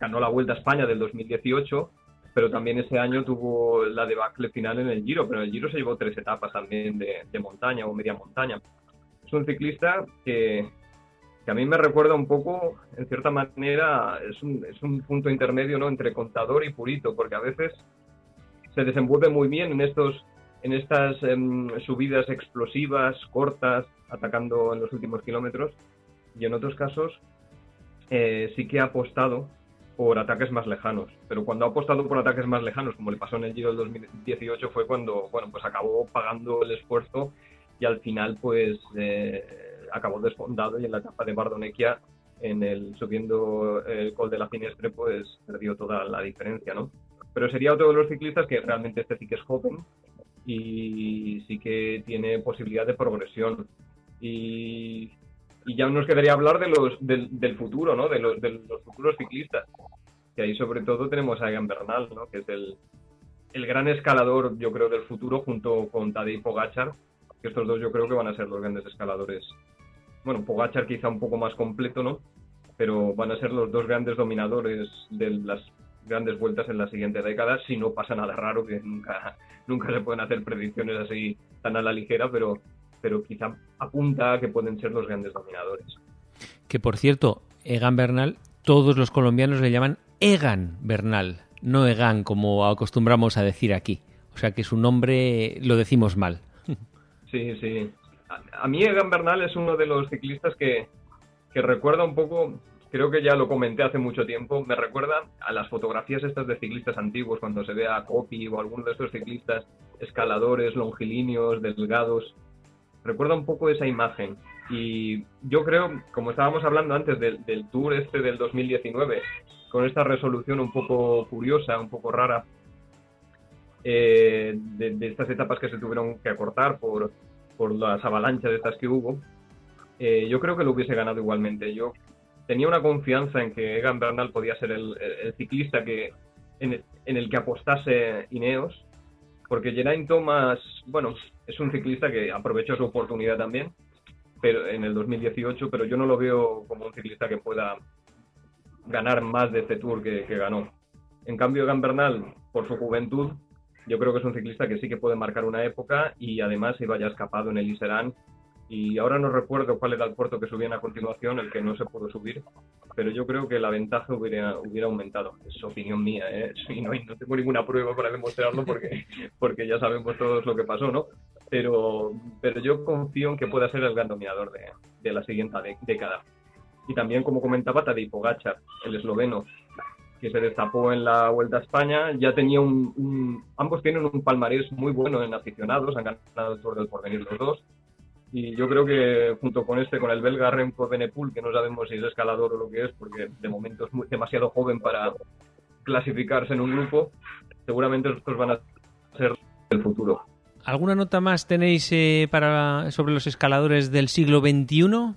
ganó la Vuelta a España del 2018, pero también ese año tuvo la debacle final en el Giro, pero en el Giro se llevó tres etapas también de, montaña o media montaña. Es un ciclista que, que, a mí me recuerda un poco, en cierta manera, es un, es un punto intermedio ¿no? entre contador y purito, porque a veces se desenvuelve muy bien en estos en estas em, subidas explosivas, cortas, atacando en los últimos kilómetros, y en otros casos eh, sí que ha apostado por ataques más lejanos. Pero cuando ha apostado por ataques más lejanos, como le pasó en el Giro del 2018, fue cuando, bueno, pues acabó pagando el esfuerzo y al final, pues, eh, acabó desfondado y en la etapa de Bardonequia, en el subiendo el col de la Finestre, pues perdió toda la diferencia, ¿no? Pero sería otro de los ciclistas que realmente este sí que es joven y sí que tiene posibilidad de progresión. Y y ya nos quedaría hablar de los, del, futuro, ¿no? De los, de los futuros ciclistas. que ahí sobre todo tenemos a Egan Bernal, ¿no? que es el, el gran escalador, yo creo, del futuro, junto con Tadej Pogachar, que estos dos yo creo que van a ser los grandes escaladores. Bueno, Pogachar quizá un poco más completo, ¿no? Pero van a ser los dos grandes dominadores de las grandes vueltas en la siguiente década, si no pasa nada raro, que nunca, nunca se pueden hacer predicciones así tan a la ligera, pero, pero quizá apunta a que pueden ser los grandes dominadores. Que por cierto, Egan Bernal, todos los colombianos le llaman Egan Bernal, no Egan como acostumbramos a decir aquí. O sea que su nombre lo decimos mal. Sí, sí. A, mí Egan Bernal es uno de los ciclistas que, que recuerda un poco, creo que ya lo comenté hace mucho tiempo, me recuerda a las fotografías estas de ciclistas antiguos, cuando se ve a Copy o alguno de estos ciclistas escaladores, longilíneos, delgados. Recuerda un poco esa imagen. Y yo creo, como estábamos hablando antes del, tour este del 2019, con esta resolución un poco curiosa, un poco rara, eh, de, estas etapas que se tuvieron que acortar por, por las avalanchas de estas que hubo, eh, yo creo que lo hubiese ganado igualmente. Yo tenía una confianza en que Egan Bernal podía ser el, ciclista que en el, que apostase Ineos, porque Geraint Thomas, bueno, es un ciclista que aprovechó su oportunidad también, pero en el 2018, pero yo no lo veo como un ciclista que pueda ganar más de este Tour que, ganó. En cambio, Egan Bernal, por su juventud, yo creo que es un ciclista que sí que puede marcar una época y además iba ya escapado en el Iserán. Y ahora no recuerdo cuál era el puerto que subían a continuación, el que no se pudo subir, pero yo creo que la ventaja hubiera, hubiera aumentado. Es opinión mía, ¿eh? no, no, tengo ninguna prueba para demostrarlo porque, porque ya sabemos todos lo que pasó, ¿no? Pero, pero yo confío en que pueda ser el gran dominador de, de la siguiente década y también, como comentaba, Tadej Pogacar, el esloveno, que se destapó en la Vuelta a España, ya tenía un, ambos tienen un palmarés muy bueno en aficionados, han ganado el Tour del Porvenir los dos, y yo creo que junto con este, con el belga Remco Benepul, que no sabemos si es escalador o lo que es, porque de momento es demasiado joven para clasificarse en un grupo, seguramente estos van a ser el futuro. ¿Alguna nota más tenéis eh, para, sobre los escaladores del siglo XXI?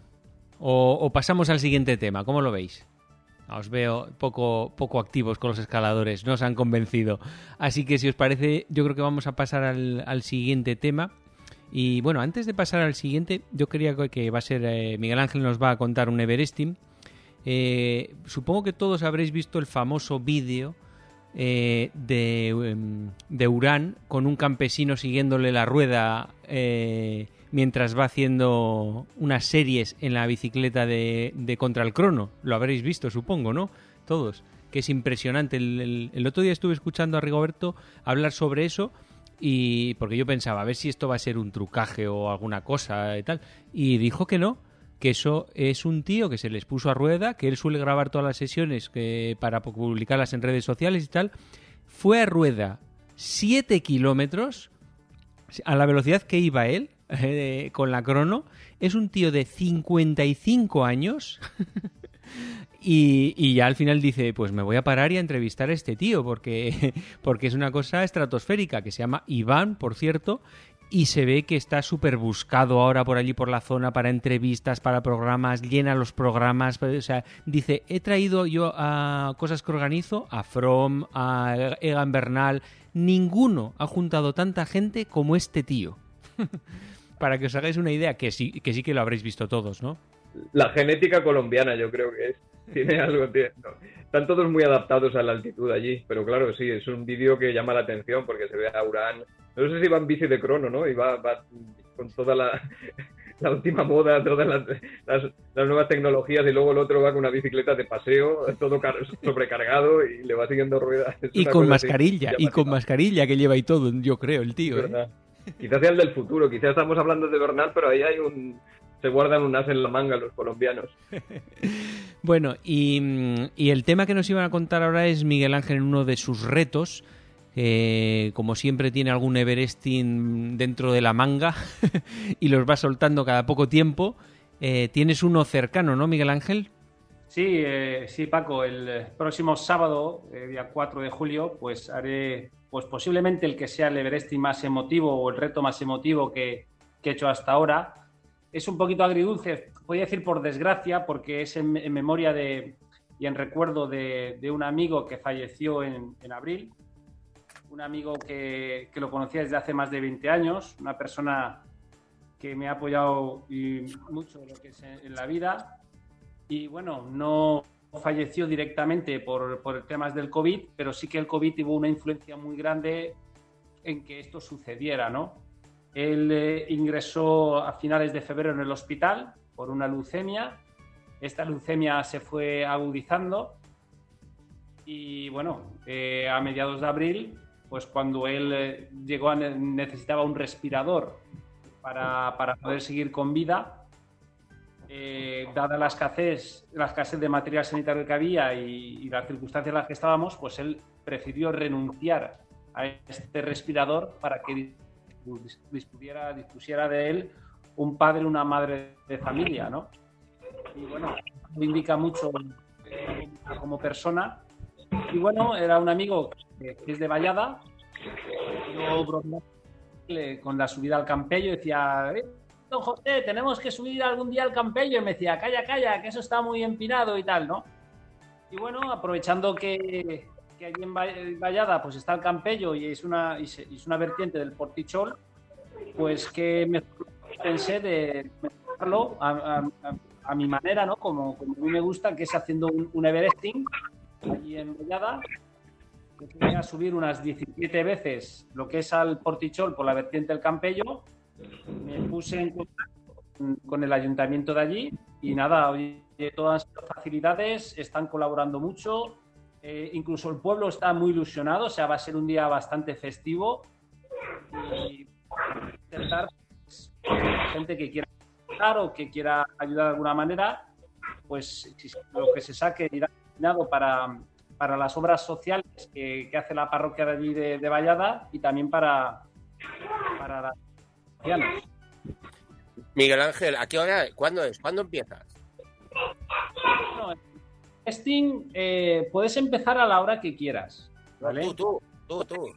O, pasamos al siguiente tema, ¿cómo lo veis? Os veo poco, poco activos con los escaladores, no os han convencido. Así que si os parece, yo creo que vamos a pasar al, siguiente tema. Y bueno, antes de pasar al siguiente, yo quería que va a ser eh, Miguel Ángel nos va a contar un Everesting. Eh, supongo que todos habréis visto el famoso vídeo eh, de, em, de Urán con un campesino siguiéndole la rueda mientras va haciendo unas series en la bicicleta de, Contra el Crono. Lo habréis visto, supongo, ¿no? Todos. Que es impresionante. El, otro día estuve escuchando a Rigoberto hablar sobre eso y porque yo pensaba a ver si esto va a ser un trucaje o alguna cosa y tal y dijo que no que eso es un tío que se les puso a rueda que él suele grabar todas las sesiones que para publicarlas en redes sociales y tal fue a rueda 7 kilómetros a la velocidad que iba él eh, con la crono. Es un tío de 55 años. y, ya al final dice, pues me voy a parar y a entrevistar a este tío, porque, porque es una cosa estratosférica, que se llama Iván, por cierto, y se ve que está súper buscado ahora por allí por la zona para entrevistas, para programas, llena los programas, o sea, dice, he traído yo a cosas que organizo, a From, a Egan Bernal, ninguno ha juntado tanta gente como este tío. para que os hagáis una idea, que sí, que sí que lo habréis visto todos, ¿no? La genética colombiana yo creo que es. Tiene algo. Están todos muy adaptados a la altitud allí, pero claro, sí, es un vídeo que llama la atención porque se ve a Urán. No sé si va en bici de crono, ¿no? Y va, con toda la, la última moda, todas las, nuevas tecnologías y luego el otro va con una bicicleta de paseo, todo sobrecargado y le va siguiendo ruedas. y con mascarilla, y con mascarilla que lleva y todo, yo creo, el tío. ¿eh? Quizás sea el del futuro, quizás estamos hablando de Bernal, pero ahí hay un... Se guardan un as en la manga los colombianos. bueno, y, el tema que nos iban a contar ahora es Miguel Ángel en uno de sus retos. como siempre tiene algún Everesting dentro de la manga y los va soltando cada poco tiempo. Eh, tienes uno cercano, ¿no, Miguel Ángel? Sí, eh, sí, Paco. El próximo sábado, eh, día 4 de julio, pues haré pues posiblemente el que sea el Everesting más emotivo o el reto más emotivo que, he hecho hasta ahora. Es un poquito agridulce, podría decir por desgracia, porque es en, memoria de, y en recuerdo de, un amigo que falleció en, abril, un amigo que, que, lo conocía desde hace más de 20 años, una persona que me ha apoyado mucho en, en la vida y bueno, no falleció directamente por, por temas del COVID, pero sí que el COVID tuvo una influencia muy grande en que esto sucediera, ¿no? Él eh, ingresó a finales de febrero en el hospital por una leucemia. Esta leucemia se fue agudizando y bueno, eh, a mediados de abril, pues cuando él eh, llegó a ne necesitaba un respirador para, para, poder seguir con vida, eh, dada la escasez, la escasez de material sanitario que había y, y, las circunstancias en las que estábamos, pues él prefirió renunciar a este respirador para que dispusiera, dispusiera de él un padre, una madre de familia, ¿no? Y bueno, lo indica mucho como persona. Y bueno, era un amigo que es de Vallada. Yo con la subida al Campello decía, eh, don José, tenemos que subir algún día al Campello. Y me decía, calla, calla, que eso está muy empinado y tal, ¿no? Y bueno, aprovechando que, que allí en Vallada pues está el Campello y es una, y es una vertiente del Portichol, pues que me pensé de mejorarlo a, a, a, mi manera, ¿no? Como, como, a mí me gusta, que es haciendo un, un Everesting allí en Vallada, que tenía a subir unas 17 veces lo que es al Portichol por la vertiente del Campello. Me puse en contacto con, con el ayuntamiento de allí y nada, oye, todas las facilidades están colaborando mucho. Eh, incluso el pueblo está muy ilusionado, o sea, va a ser un día bastante festivo. Y intentar pues, gente que quiera ayudar o que quiera ayudar de alguna manera, pues lo que se saque irá destinado para, para las obras sociales que, hace la parroquia de allí de, Vallada y también para, para las Miguel Ángel, ¿a qué hora? ¿Cuándo es? ¿Cuándo empiezas? Testing eh, puedes empezar a la hora que quieras. ¿vale? Tú, tú, tú, tú.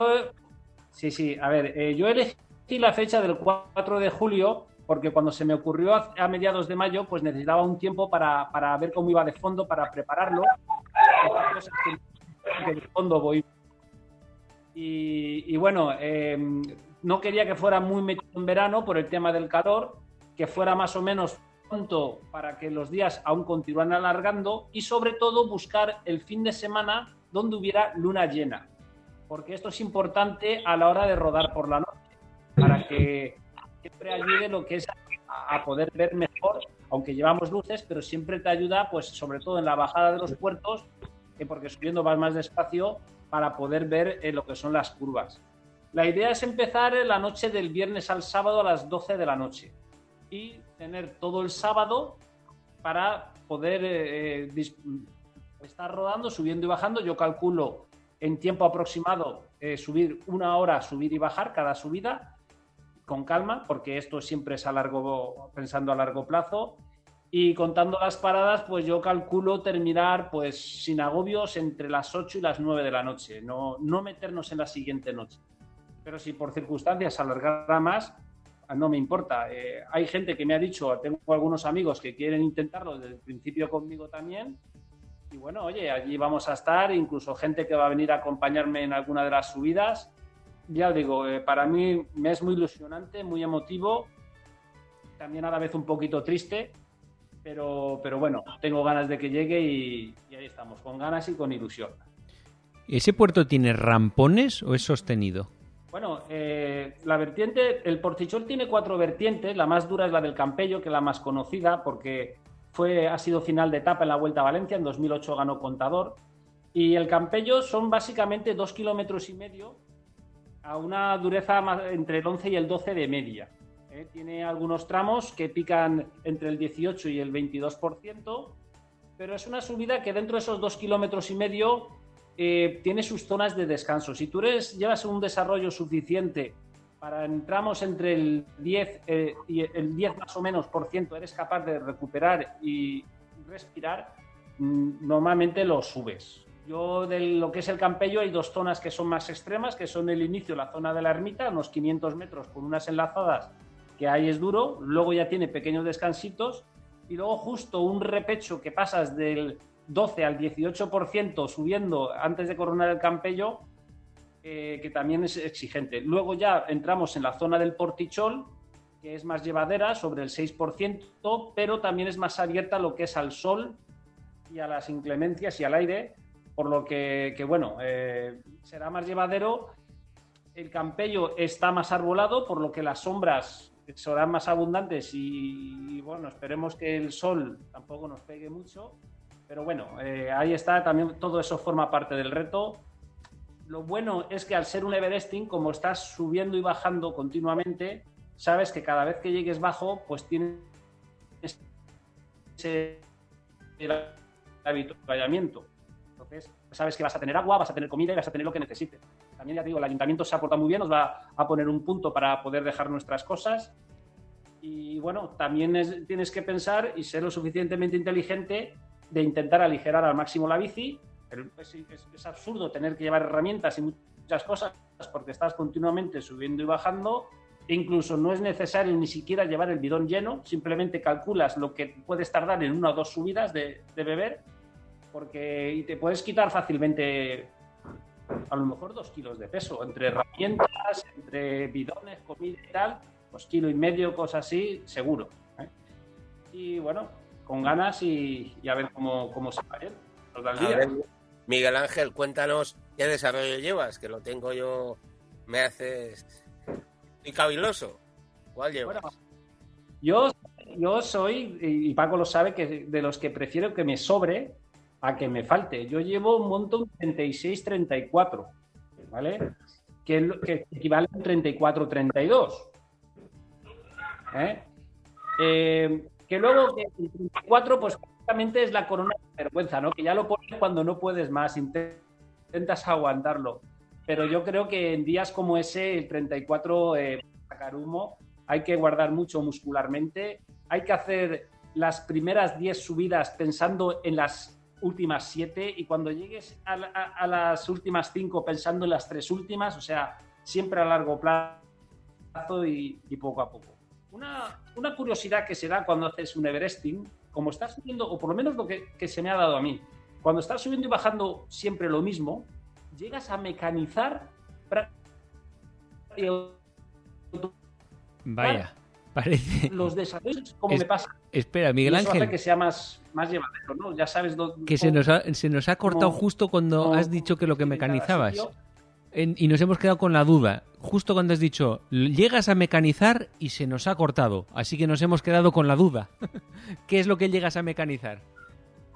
Sí, sí, a ver, eh, yo elegí la fecha del 4 de julio porque cuando se me ocurrió a, a mediados de mayo, pues necesitaba un tiempo para, para, ver cómo iba de fondo, para prepararlo. De fondo voy. Y, y bueno, eh, no quería que fuera muy metido en verano por el tema del calor, que fuera más o menos pronto para que los días aún continúan alargando y sobre todo buscar el fin de semana donde hubiera luna llena, porque esto es importante a la hora de rodar por la noche para que siempre ayude lo que es a, a, poder ver mejor, aunque llevamos luces, pero siempre te ayuda, pues sobre todo en la bajada de los puertos, eh, porque subiendo vas más despacio para poder ver eh, lo que son las curvas. La idea es empezar la noche del viernes al sábado a las 12 de la noche y tener todo el sábado para poder eh, estar rodando, subiendo y bajando. Yo calculo en tiempo aproximado eh, subir una hora, subir y bajar cada subida con calma, porque esto siempre es a largo, pensando a largo plazo. Y contando las paradas, pues yo calculo terminar pues sin agobios entre las 8 y las 9 de la noche, no, no meternos en la siguiente noche. Pero si por circunstancias alargará más, no me importa. Eh, hay gente que me ha dicho, tengo algunos amigos que quieren intentarlo desde el principio conmigo también. Y bueno, oye, allí vamos a estar, incluso gente que va a venir a acompañarme en alguna de las subidas ya digo, eh, para mí me es muy ilusionante, muy emotivo, también a la vez un poquito triste, pero, pero bueno, tengo ganas de que llegue y, y, ahí estamos, con ganas y con ilusión. ¿Ese puerto tiene rampones o es sostenido? Bueno, eh, la vertiente, el Portichol tiene cuatro vertientes, la más dura es la del Campello, que es la más conocida porque fue, ha sido final de etapa en la Vuelta a Valencia, en 2008 ganó Contador, y el Campello son básicamente dos kilómetros y medio a una dureza entre el 11 y el 12 de media. ¿eh? Tiene algunos tramos que pican entre el 18 y el 22%, pero es una subida que dentro de esos dos kilómetros y medio eh, tiene sus zonas de descanso. Si tú eres, llevas un desarrollo suficiente para en tramos entre el 10 eh, y el 10 más o menos por ciento eres capaz de recuperar y respirar, mmm, normalmente lo subes. Yo de lo que es el Campello hay dos zonas que son más extremas, que son el inicio, la zona de la ermita, unos 500 metros con unas enlazadas que ahí es duro, luego ya tiene pequeños descansitos y luego justo un repecho que pasas del, 12 al 18% subiendo antes de coronar el Campello, eh, que también es exigente. Luego ya entramos en la zona del Portichol, que es más llevadera, sobre el 6%, pero también es más abierta lo que es al sol y a las inclemencias y al aire, por lo que, bueno, eh, será más llevadero. El Campello está más arbolado, por lo que las sombras serán más abundantes y, bueno, esperemos que el sol tampoco nos pegue mucho. Pero bueno, eh, ahí está, también todo eso forma parte del reto. Lo bueno es que al ser un Everesting, como estás subiendo y bajando continuamente, sabes que cada vez que llegues bajo, pues tienes ese habituallamiento. Entonces, sabes que vas a tener agua, vas a tener comida y vas a tener lo que necesites. También ya te digo, el ayuntamiento se ha portado muy bien, nos va a poner un punto para poder dejar nuestras cosas. Y bueno, también tienes que pensar y ser lo suficientemente inteligente de intentar aligerar al máximo la bici. Es, es absurdo tener que llevar herramientas y muchas cosas porque estás continuamente subiendo y bajando incluso no es necesario ni siquiera llevar el bidón lleno, simplemente calculas lo que puedes tardar en una o dos subidas de, beber, porque y te puedes quitar fácilmente a lo mejor dos kilos de peso, entre herramientas, entre bidones, comida y tal, pues kilo y medio, cosas así, seguro. ¿eh? Y bueno, con ganas y, a ver cómo, cómo se va Miguel Ángel, cuéntanos qué desarrollo llevas, que lo tengo yo, me haces y caviloso. ¿Cuál llevas? yo, yo soy, y Paco lo sabe, que de los que prefiero que me sobre a que me falte. Yo llevo un montón 36-34, ¿vale? Que, que, equivale a 34-32. ¿Eh? ¿Eh? Que luego que el 34, pues prácticamente es la corona de vergüenza, ¿no? Que ya lo pones cuando no puedes más, intentas aguantarlo pero yo creo que en días como ese, el 34, eh, sacar humo, hay que guardar mucho muscularmente, hay que hacer las primeras 10 subidas pensando en las últimas 7 y cuando llegues a, las últimas 5 pensando en las tres últimas, o sea, siempre a largo plazo y, poco a poco. Una, una, curiosidad que se da cuando haces un Everesting, como estás subiendo, o por lo menos lo que, que se me ha dado a mí, cuando estás subiendo y bajando siempre lo mismo, llegas a mecanizar Vaya, parece. Los desarrollos, como me pasa. Espera, Miguel Ángel. que sea más, más llevadero, ¿no? Ya sabes. que se nos, ha, se nos ha cortado justo cuando has dicho que lo que mecanizabas. Y nos hemos quedado con la duda. Justo cuando has dicho, llegas a mecanizar y se nos ha cortado. Así que nos hemos quedado con la duda. ¿Qué es lo que llegas a mecanizar?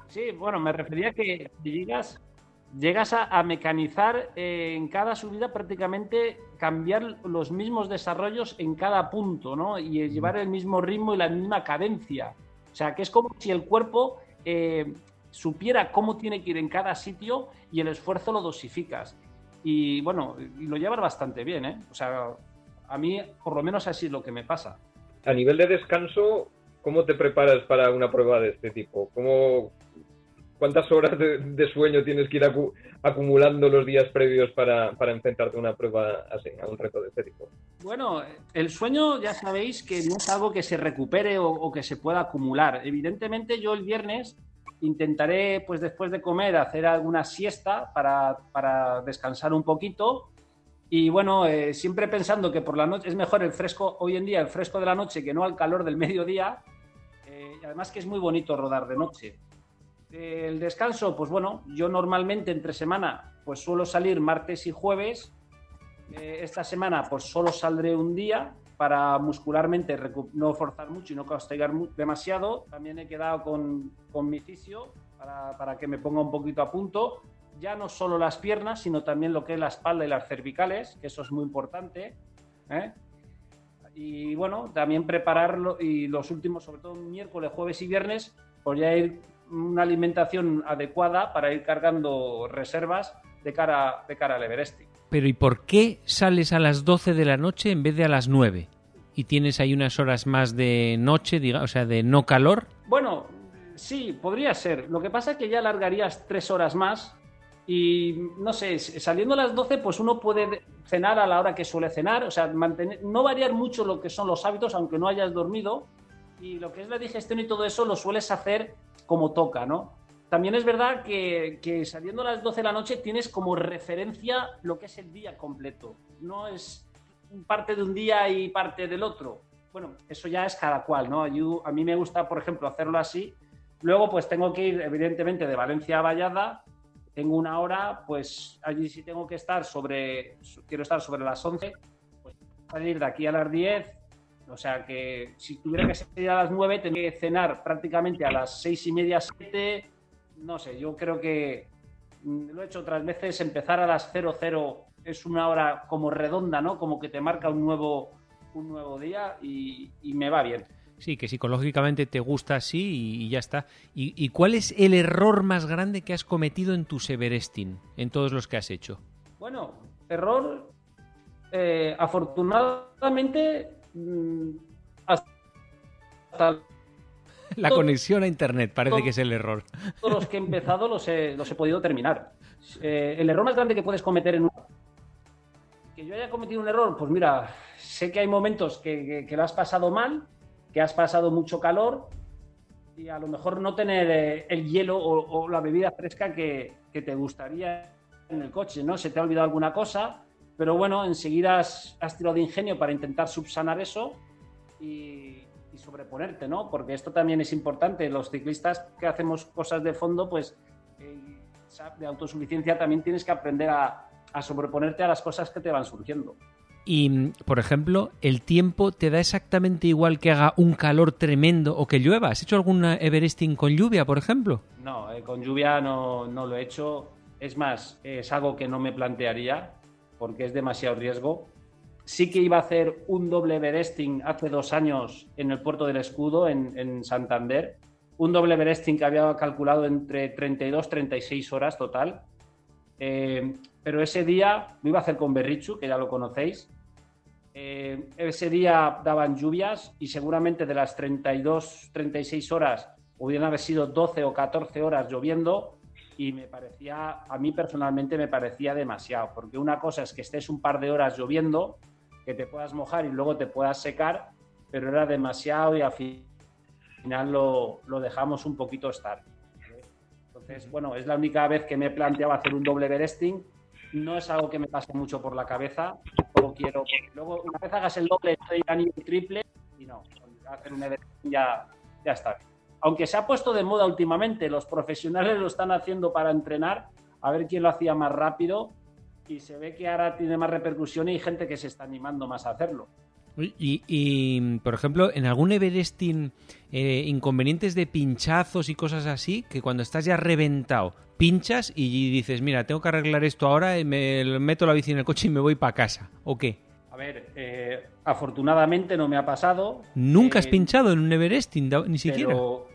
Sí, bueno, me refería a que llegas llegas a, mecanizar eh, en cada subida prácticamente cambiar los mismos desarrollos en cada punto, ¿no? Y llevar el mismo ritmo y la misma cadencia. O sea, que es como si el cuerpo eh, supiera cómo tiene que ir en cada sitio y el esfuerzo lo dosificas. Y bueno, lo llevas bastante bien, ¿eh? O sea, a mí por lo menos así es lo que me pasa. A nivel de descanso, ¿cómo te preparas para una prueba de este tipo? ¿Cómo, ¿Cuántas horas de, sueño tienes que ir acumulando los días previos para, enfrentarte a una prueba así, a un reto de este tipo? Bueno, el sueño ya sabéis que no es algo que se recupere o, que se pueda acumular. Evidentemente yo el viernes intentaré, pues después de comer, hacer alguna siesta para, descansar un poquito. Y bueno, eh, siempre pensando que por la noche es mejor el fresco, hoy en día el fresco de la noche que no al calor del mediodía. Eh, además que es muy bonito rodar de noche. El descanso, pues bueno, yo normalmente entre semana pues suelo salir martes y jueves. Eh, esta semana pues solo saldré un día para muscularmente no forzar mucho y no castigar demasiado. También he quedado con, con mi fisio para, para, que me ponga un poquito a punto. Ya no solo las piernas, sino también lo que es la espalda y las cervicales, que eso es muy importante. ¿eh? Y bueno, también prepararlo y los últimos, sobre todo miércoles, jueves y viernes, pues ya ir una alimentación adecuada para ir cargando reservas de cara, de cara al Everesting. Pero ¿y por qué sales a las 12 de la noche en vez de a las 9? ¿Y tienes ahí unas horas más de noche, diga, o sea, de no calor? Bueno, sí, podría ser. Lo que pasa es que ya alargarías tres horas más y, no sé, saliendo a las 12, pues uno puede cenar a la hora que suele cenar, o sea, mantener, no variar mucho lo que son los hábitos, aunque no hayas dormido, y lo que es la digestión y todo eso lo sueles hacer como toca, ¿no? También es verdad que, saliendo a las 12 de la noche tienes como referencia lo que es el día completo. No es parte de un día y parte del otro. Bueno, eso ya es cada cual, ¿no? a mí me gusta, por ejemplo, hacerlo así. Luego, pues tengo que ir, evidentemente, de Valencia a Vallada. Tengo una hora, pues allí sí tengo que estar sobre, quiero estar sobre las 11, pues salir de aquí a las 10, o sea que si tuviera que salir a las 9, tendría que cenar prácticamente a las 6 y media, 7. No sé, yo creo que mm, lo he hecho otras veces. Empezar a las 00 es una hora como redonda, ¿no? Como que te marca un nuevo, un nuevo día y, me va bien. Sí, que psicológicamente te gusta así y, ya está. ¿Y, cuál es el error más grande que has cometido en tu Severestin, en todos los que has hecho? Bueno, error, eh, afortunadamente Mm, hasta la conexión a internet parece que es el error. Todos los que he empezado los he, los he podido terminar. Eh, el error más grande que puedes cometer en un... Que yo haya cometido un error, pues mira, sé que hay momentos que, que, lo has pasado mal, que has pasado mucho calor y a lo mejor no tener eh, el hielo o, la bebida fresca que, que, te gustaría en el coche, ¿no? Se te ha olvidado alguna cosa pero bueno, enseguida has, tirado de ingenio para intentar subsanar eso y, sobreponerte, ¿no? Porque esto también es importante. Los ciclistas que hacemos cosas de fondo, pues eh, de autosuficiencia también tienes que aprender a, a sobreponerte a las cosas que te van surgiendo. Y, por ejemplo, ¿el tiempo te da exactamente igual que haga un calor tremendo o que llueva? ¿Has hecho algún Everesting con lluvia, por ejemplo? No, eh, con lluvia no, no, lo he hecho. Es más, es algo que no me plantearía porque es demasiado riesgo. Sí que iba a hacer un doble Everesting hace dos años en el puerto del Escudo, en, Santander. Un doble Everesting que había calculado entre 32 36 horas total. Eh, pero ese día lo iba a hacer con Berrichu, que ya lo conocéis. Eh, ese día daban lluvias y seguramente de las 32, 36 horas hubieran haber sido 12 o 14 horas lloviendo y me parecía, a mí personalmente me parecía demasiado, porque una cosa es que estés un par de horas lloviendo, que te puedas mojar y luego te puedas secar, pero era demasiado y al final lo, lo dejamos un poquito estar. Entonces, bueno, es la única vez que me he planteado hacer un doble Beresting. No es algo que me pase mucho por la cabeza. Luego quiero, luego una vez hagas el doble, estoy a nivel triple y no, hacer un Everesting ya, ya está aunque se ha puesto de moda últimamente, los profesionales lo están haciendo para entrenar, a ver quién lo hacía más rápido y se ve que ahora tiene más repercusión y hay gente que se está animando más a hacerlo. Y, por ejemplo, en algún Everesting, eh, inconvenientes de pinchazos y cosas así, que cuando estás ya reventado, pinchas y dices, mira, tengo que arreglar esto ahora, me meto la bici en el coche y me voy para casa, ¿o qué? A ver, eh, afortunadamente no me ha pasado. ¿Nunca has eh, pinchado en un Everesting, ni siquiera? Pero,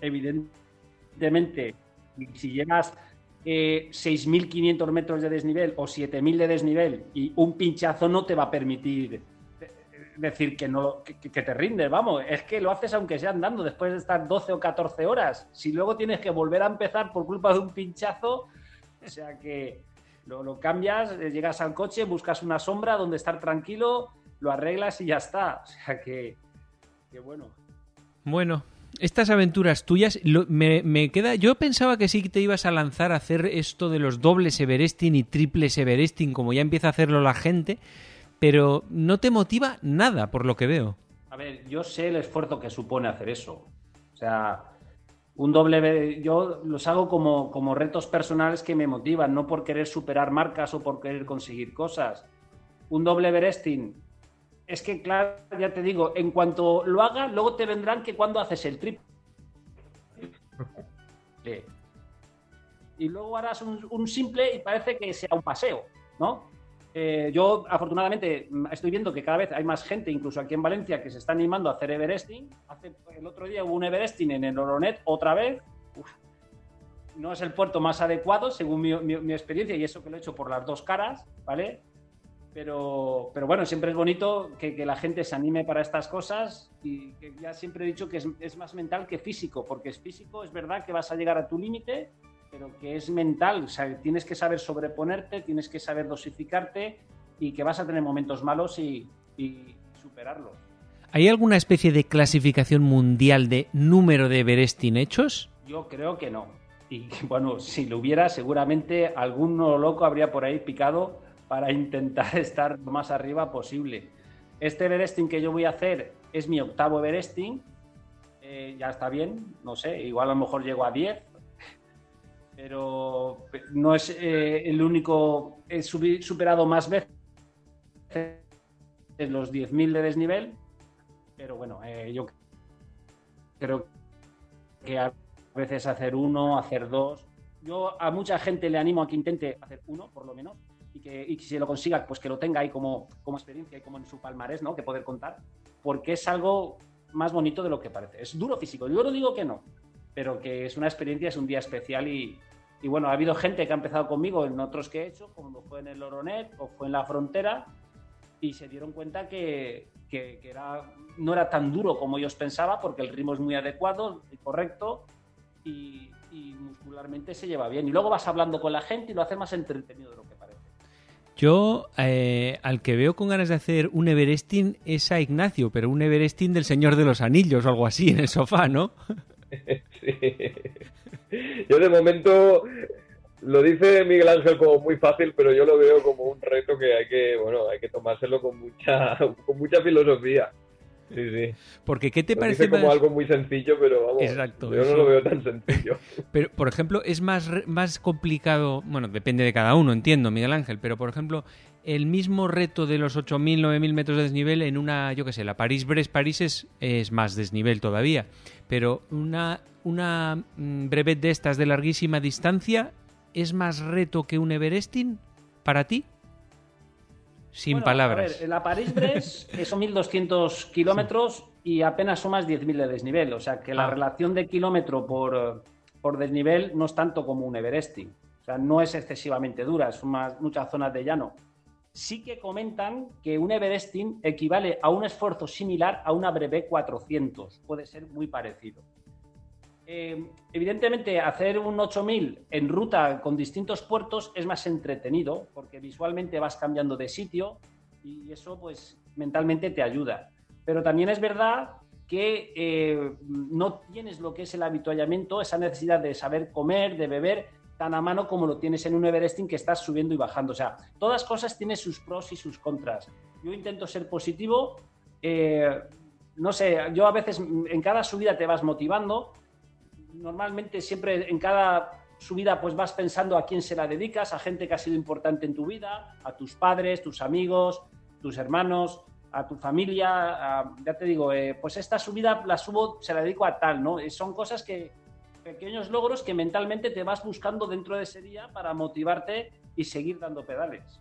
evidentemente, si llegas eh, 6.500 metros de desnivel o 7.000 de desnivel y un pinchazo no te va a permitir eh, decir que no que, te rindes, vamos, es que lo haces aunque sea andando después de estar 12 o 14 horas. Si luego tienes que volver a empezar por culpa de un pinchazo, o sea que lo, cambias, eh, llegas al coche, buscas una sombra donde estar tranquilo, lo arreglas y ya está. O sea que, bueno. Bueno, estas aventuras tuyas, me, queda. Yo pensaba que sí que te ibas a lanzar a hacer esto de los dobles Everesting y triples Everesting, como ya empieza a hacerlo la gente, pero no te motiva nada, por lo que veo. A ver, yo sé el esfuerzo que supone hacer eso. O sea, un doble, yo los hago como, como retos personales que me motivan, no por querer superar marcas o por querer conseguir cosas. Un doble Everesting, es que claro, ya te digo, en cuanto lo haga, luego te vendrán que cuando haces el trip. Y luego harás un, un simple y parece que sea un paseo, ¿no? Eh, yo, afortunadamente, estoy viendo que cada vez hay más gente, incluso aquí en Valencia, que se está animando a hacer Everesting. Hace, el otro día hubo un Everesting en el Oronet otra vez. no es el puerto más adecuado, según mi, experiencia, y eso que lo he hecho por las dos caras, ¿vale? Pero, pero bueno, siempre es bonito que, la gente se anime para estas cosas y que ya siempre he dicho que es, es más mental que físico, porque es físico, es verdad que vas a llegar a tu límite, pero que es mental, o sea, tienes que saber sobreponerte, tienes que saber dosificarte y que vas a tener momentos malos y, superarlos. ¿Hay alguna especie de clasificación mundial de número de Everesting hechos? Yo creo que no. Y bueno, si lo hubiera, seguramente algún loco habría por ahí picado para intentar estar más arriba posible. Este Everesting que yo voy a hacer es mi octavo Everesting. Eh, ya está bien, no sé, igual a lo mejor llego a 10, pero no es eh, el único. He superado más veces los 10.000 de desnivel, pero bueno, eh, yo creo que a veces hacer uno, hacer dos. Yo a mucha gente le animo a que intente hacer uno, por lo menos, y que y si lo consiga, pues que lo tenga ahí como, como experiencia y como en su palmarés, ¿no? Que poder contar, porque es algo más bonito de lo que parece. Es duro físico, yo no digo que no, pero que es una experiencia, es un día especial y, y bueno, ha habido gente que ha empezado conmigo en otros que he hecho, como fue en el Oronet o fue en la frontera, y se dieron cuenta que, que, era, no era tan duro como ellos pensaban, porque el ritmo es muy adecuado y correcto, y, muscularmente se lleva bien. Y luego vas hablando con la gente y lo hace más entretenido Yo, eh, al que veo con ganas de hacer un Everesting es a Ignacio, pero un Everesting del Señor de los Anillos o algo así en el sofá, ¿no? sí. Yo de momento lo dice Miguel Ángel como muy fácil, pero yo lo veo como un reto que hay que, bueno, hay que tomárselo con mucha, con mucha filosofía. Sí, sí. Porque ¿qué te parece como algo muy sencillo, pero vamos, Exacto, yo no lo veo tan sencillo. Pero, por ejemplo, es más, más complicado, bueno, depende de cada uno, entiendo, Miguel Ángel, pero por ejemplo, el mismo reto de los 8.000, 9.000 metros de desnivel en una, yo qué sé, la París-Brest-París es, es más desnivel todavía, pero una, una mm, brevet de estas de larguísima distancia es más reto que un Everesting para ti? Sin palabras. A ver, la París-Brest son 1.200 kilómetros y apenas son más 10.000 de desnivel. O sea que la ah. relación de kilómetro por, por desnivel no es tanto como un Everesting. O sea, no es excesivamente dura, son más, muchas zonas de llano. Sí que comentan que un Everesting equivale a un esfuerzo similar a una Brevet 400. Puede ser muy parecido. Eh, evidentemente, hacer un 8000 en ruta con distintos puertos es más entretenido porque visualmente vas cambiando de sitio y eso, pues, mentalmente te ayuda. Pero también es verdad que eh, no tienes lo que es el habituallamiento, esa necesidad de saber comer, de beber, tan a mano como lo tienes en un Everesting que estás subiendo y bajando. O sea, todas cosas tienen sus pros y sus contras. Yo intento ser positivo. Eh, no sé, yo a veces en cada subida te vas motivando, normalmente siempre en cada subida pues vas pensando a quién se la dedicas, a gente que ha sido importante en tu vida, a tus padres, tus amigos, tus hermanos, a tu familia, ya te digo, eh, pues esta subida la subo, se la dedico a tal, ¿no? Eh, son cosas que, pequeños logros que mentalmente te vas buscando dentro de ese día para motivarte y seguir dando pedales.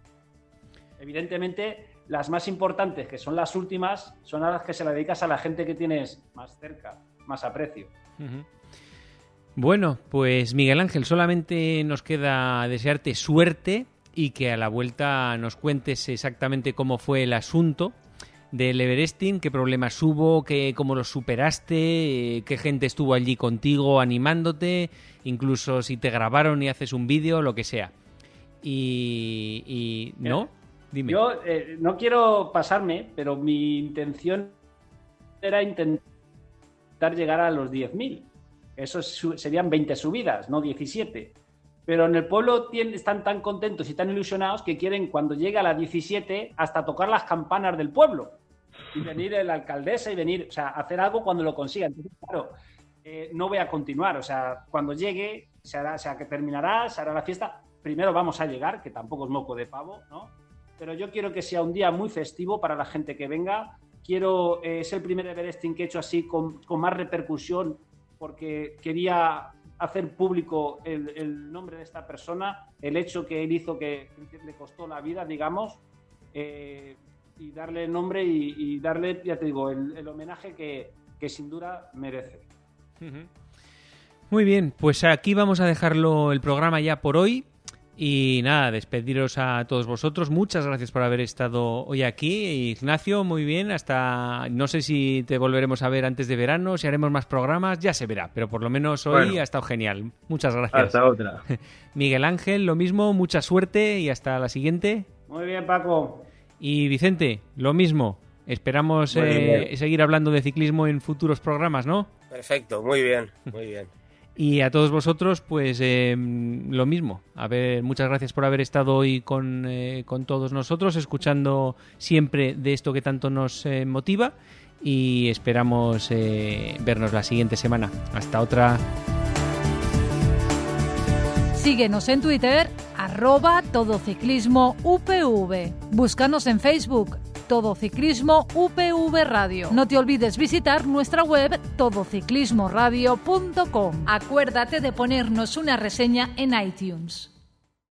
Evidentemente, las más importantes, que son las últimas, son a las que se la dedicas a la gente que tienes más cerca, más aprecio. Bueno, pues Miguel Ángel, solamente nos queda desearte suerte y que a la vuelta nos cuentes exactamente cómo fue el asunto del Everesting, qué problemas hubo, qué, cómo los superaste, qué gente estuvo allí contigo animándote, incluso si te grabaron y haces un vídeo, lo que sea. Y, ¿no? Dime. Yo eh, no quiero pasarme, pero mi intención era intentar llegar a los 10.000. Eso serían 20 subidas, no 17. Pero en el pueblo están tan contentos y tan ilusionados que quieren, cuando llegue a la 17, hasta tocar las campanas del pueblo. Y venir la alcaldesa y venir, o sea, hacer algo cuando lo consigan. Entonces, claro, eh, no voy a continuar. O sea, cuando llegue, se hará, o sea, que terminará, se hará la fiesta. Primero vamos a llegar, que tampoco es moco de pavo, ¿no? Pero yo quiero que sea un día muy festivo para la gente que venga. Quiero, eh, es el primer Everesting que he hecho así con, con más repercusión porque quería hacer público el, nombre de esta persona, el hecho que él hizo que le costó la vida, digamos, eh, y darle el nombre y, darle, ya te digo, el, homenaje que, sin duda merece. Muy bien, pues aquí vamos a dejarlo el programa ya por hoy. Y nada, despediros a todos vosotros. Muchas gracias por haber estado hoy aquí. Ignacio, muy bien. Hasta no sé si te volveremos a ver antes de verano, si haremos más programas, ya se verá. Pero por lo menos hoy ha estado genial. Muchas gracias. Hasta otra. Miguel Ángel, lo mismo. Mucha suerte y hasta la siguiente. Muy bien, Paco. Y Vicente, lo mismo. Esperamos eh, seguir hablando de ciclismo en futuros programas, ¿no? Perfecto, muy bien, muy bien. Y a todos vosotros, pues eh, lo mismo. A ver, muchas gracias por haber estado hoy con, eh, con todos nosotros, escuchando siempre de esto que tanto nos eh, motiva. Y esperamos vernos la siguiente semana. Hasta otra. Síguenos en Twitter, arroba todociclismo UPV. Búscanos en Facebook, Todo Ciclismo UPV Radio. No te olvides visitar nuestra web todociclismoradio.com. Acuérdate de ponernos una reseña en iTunes.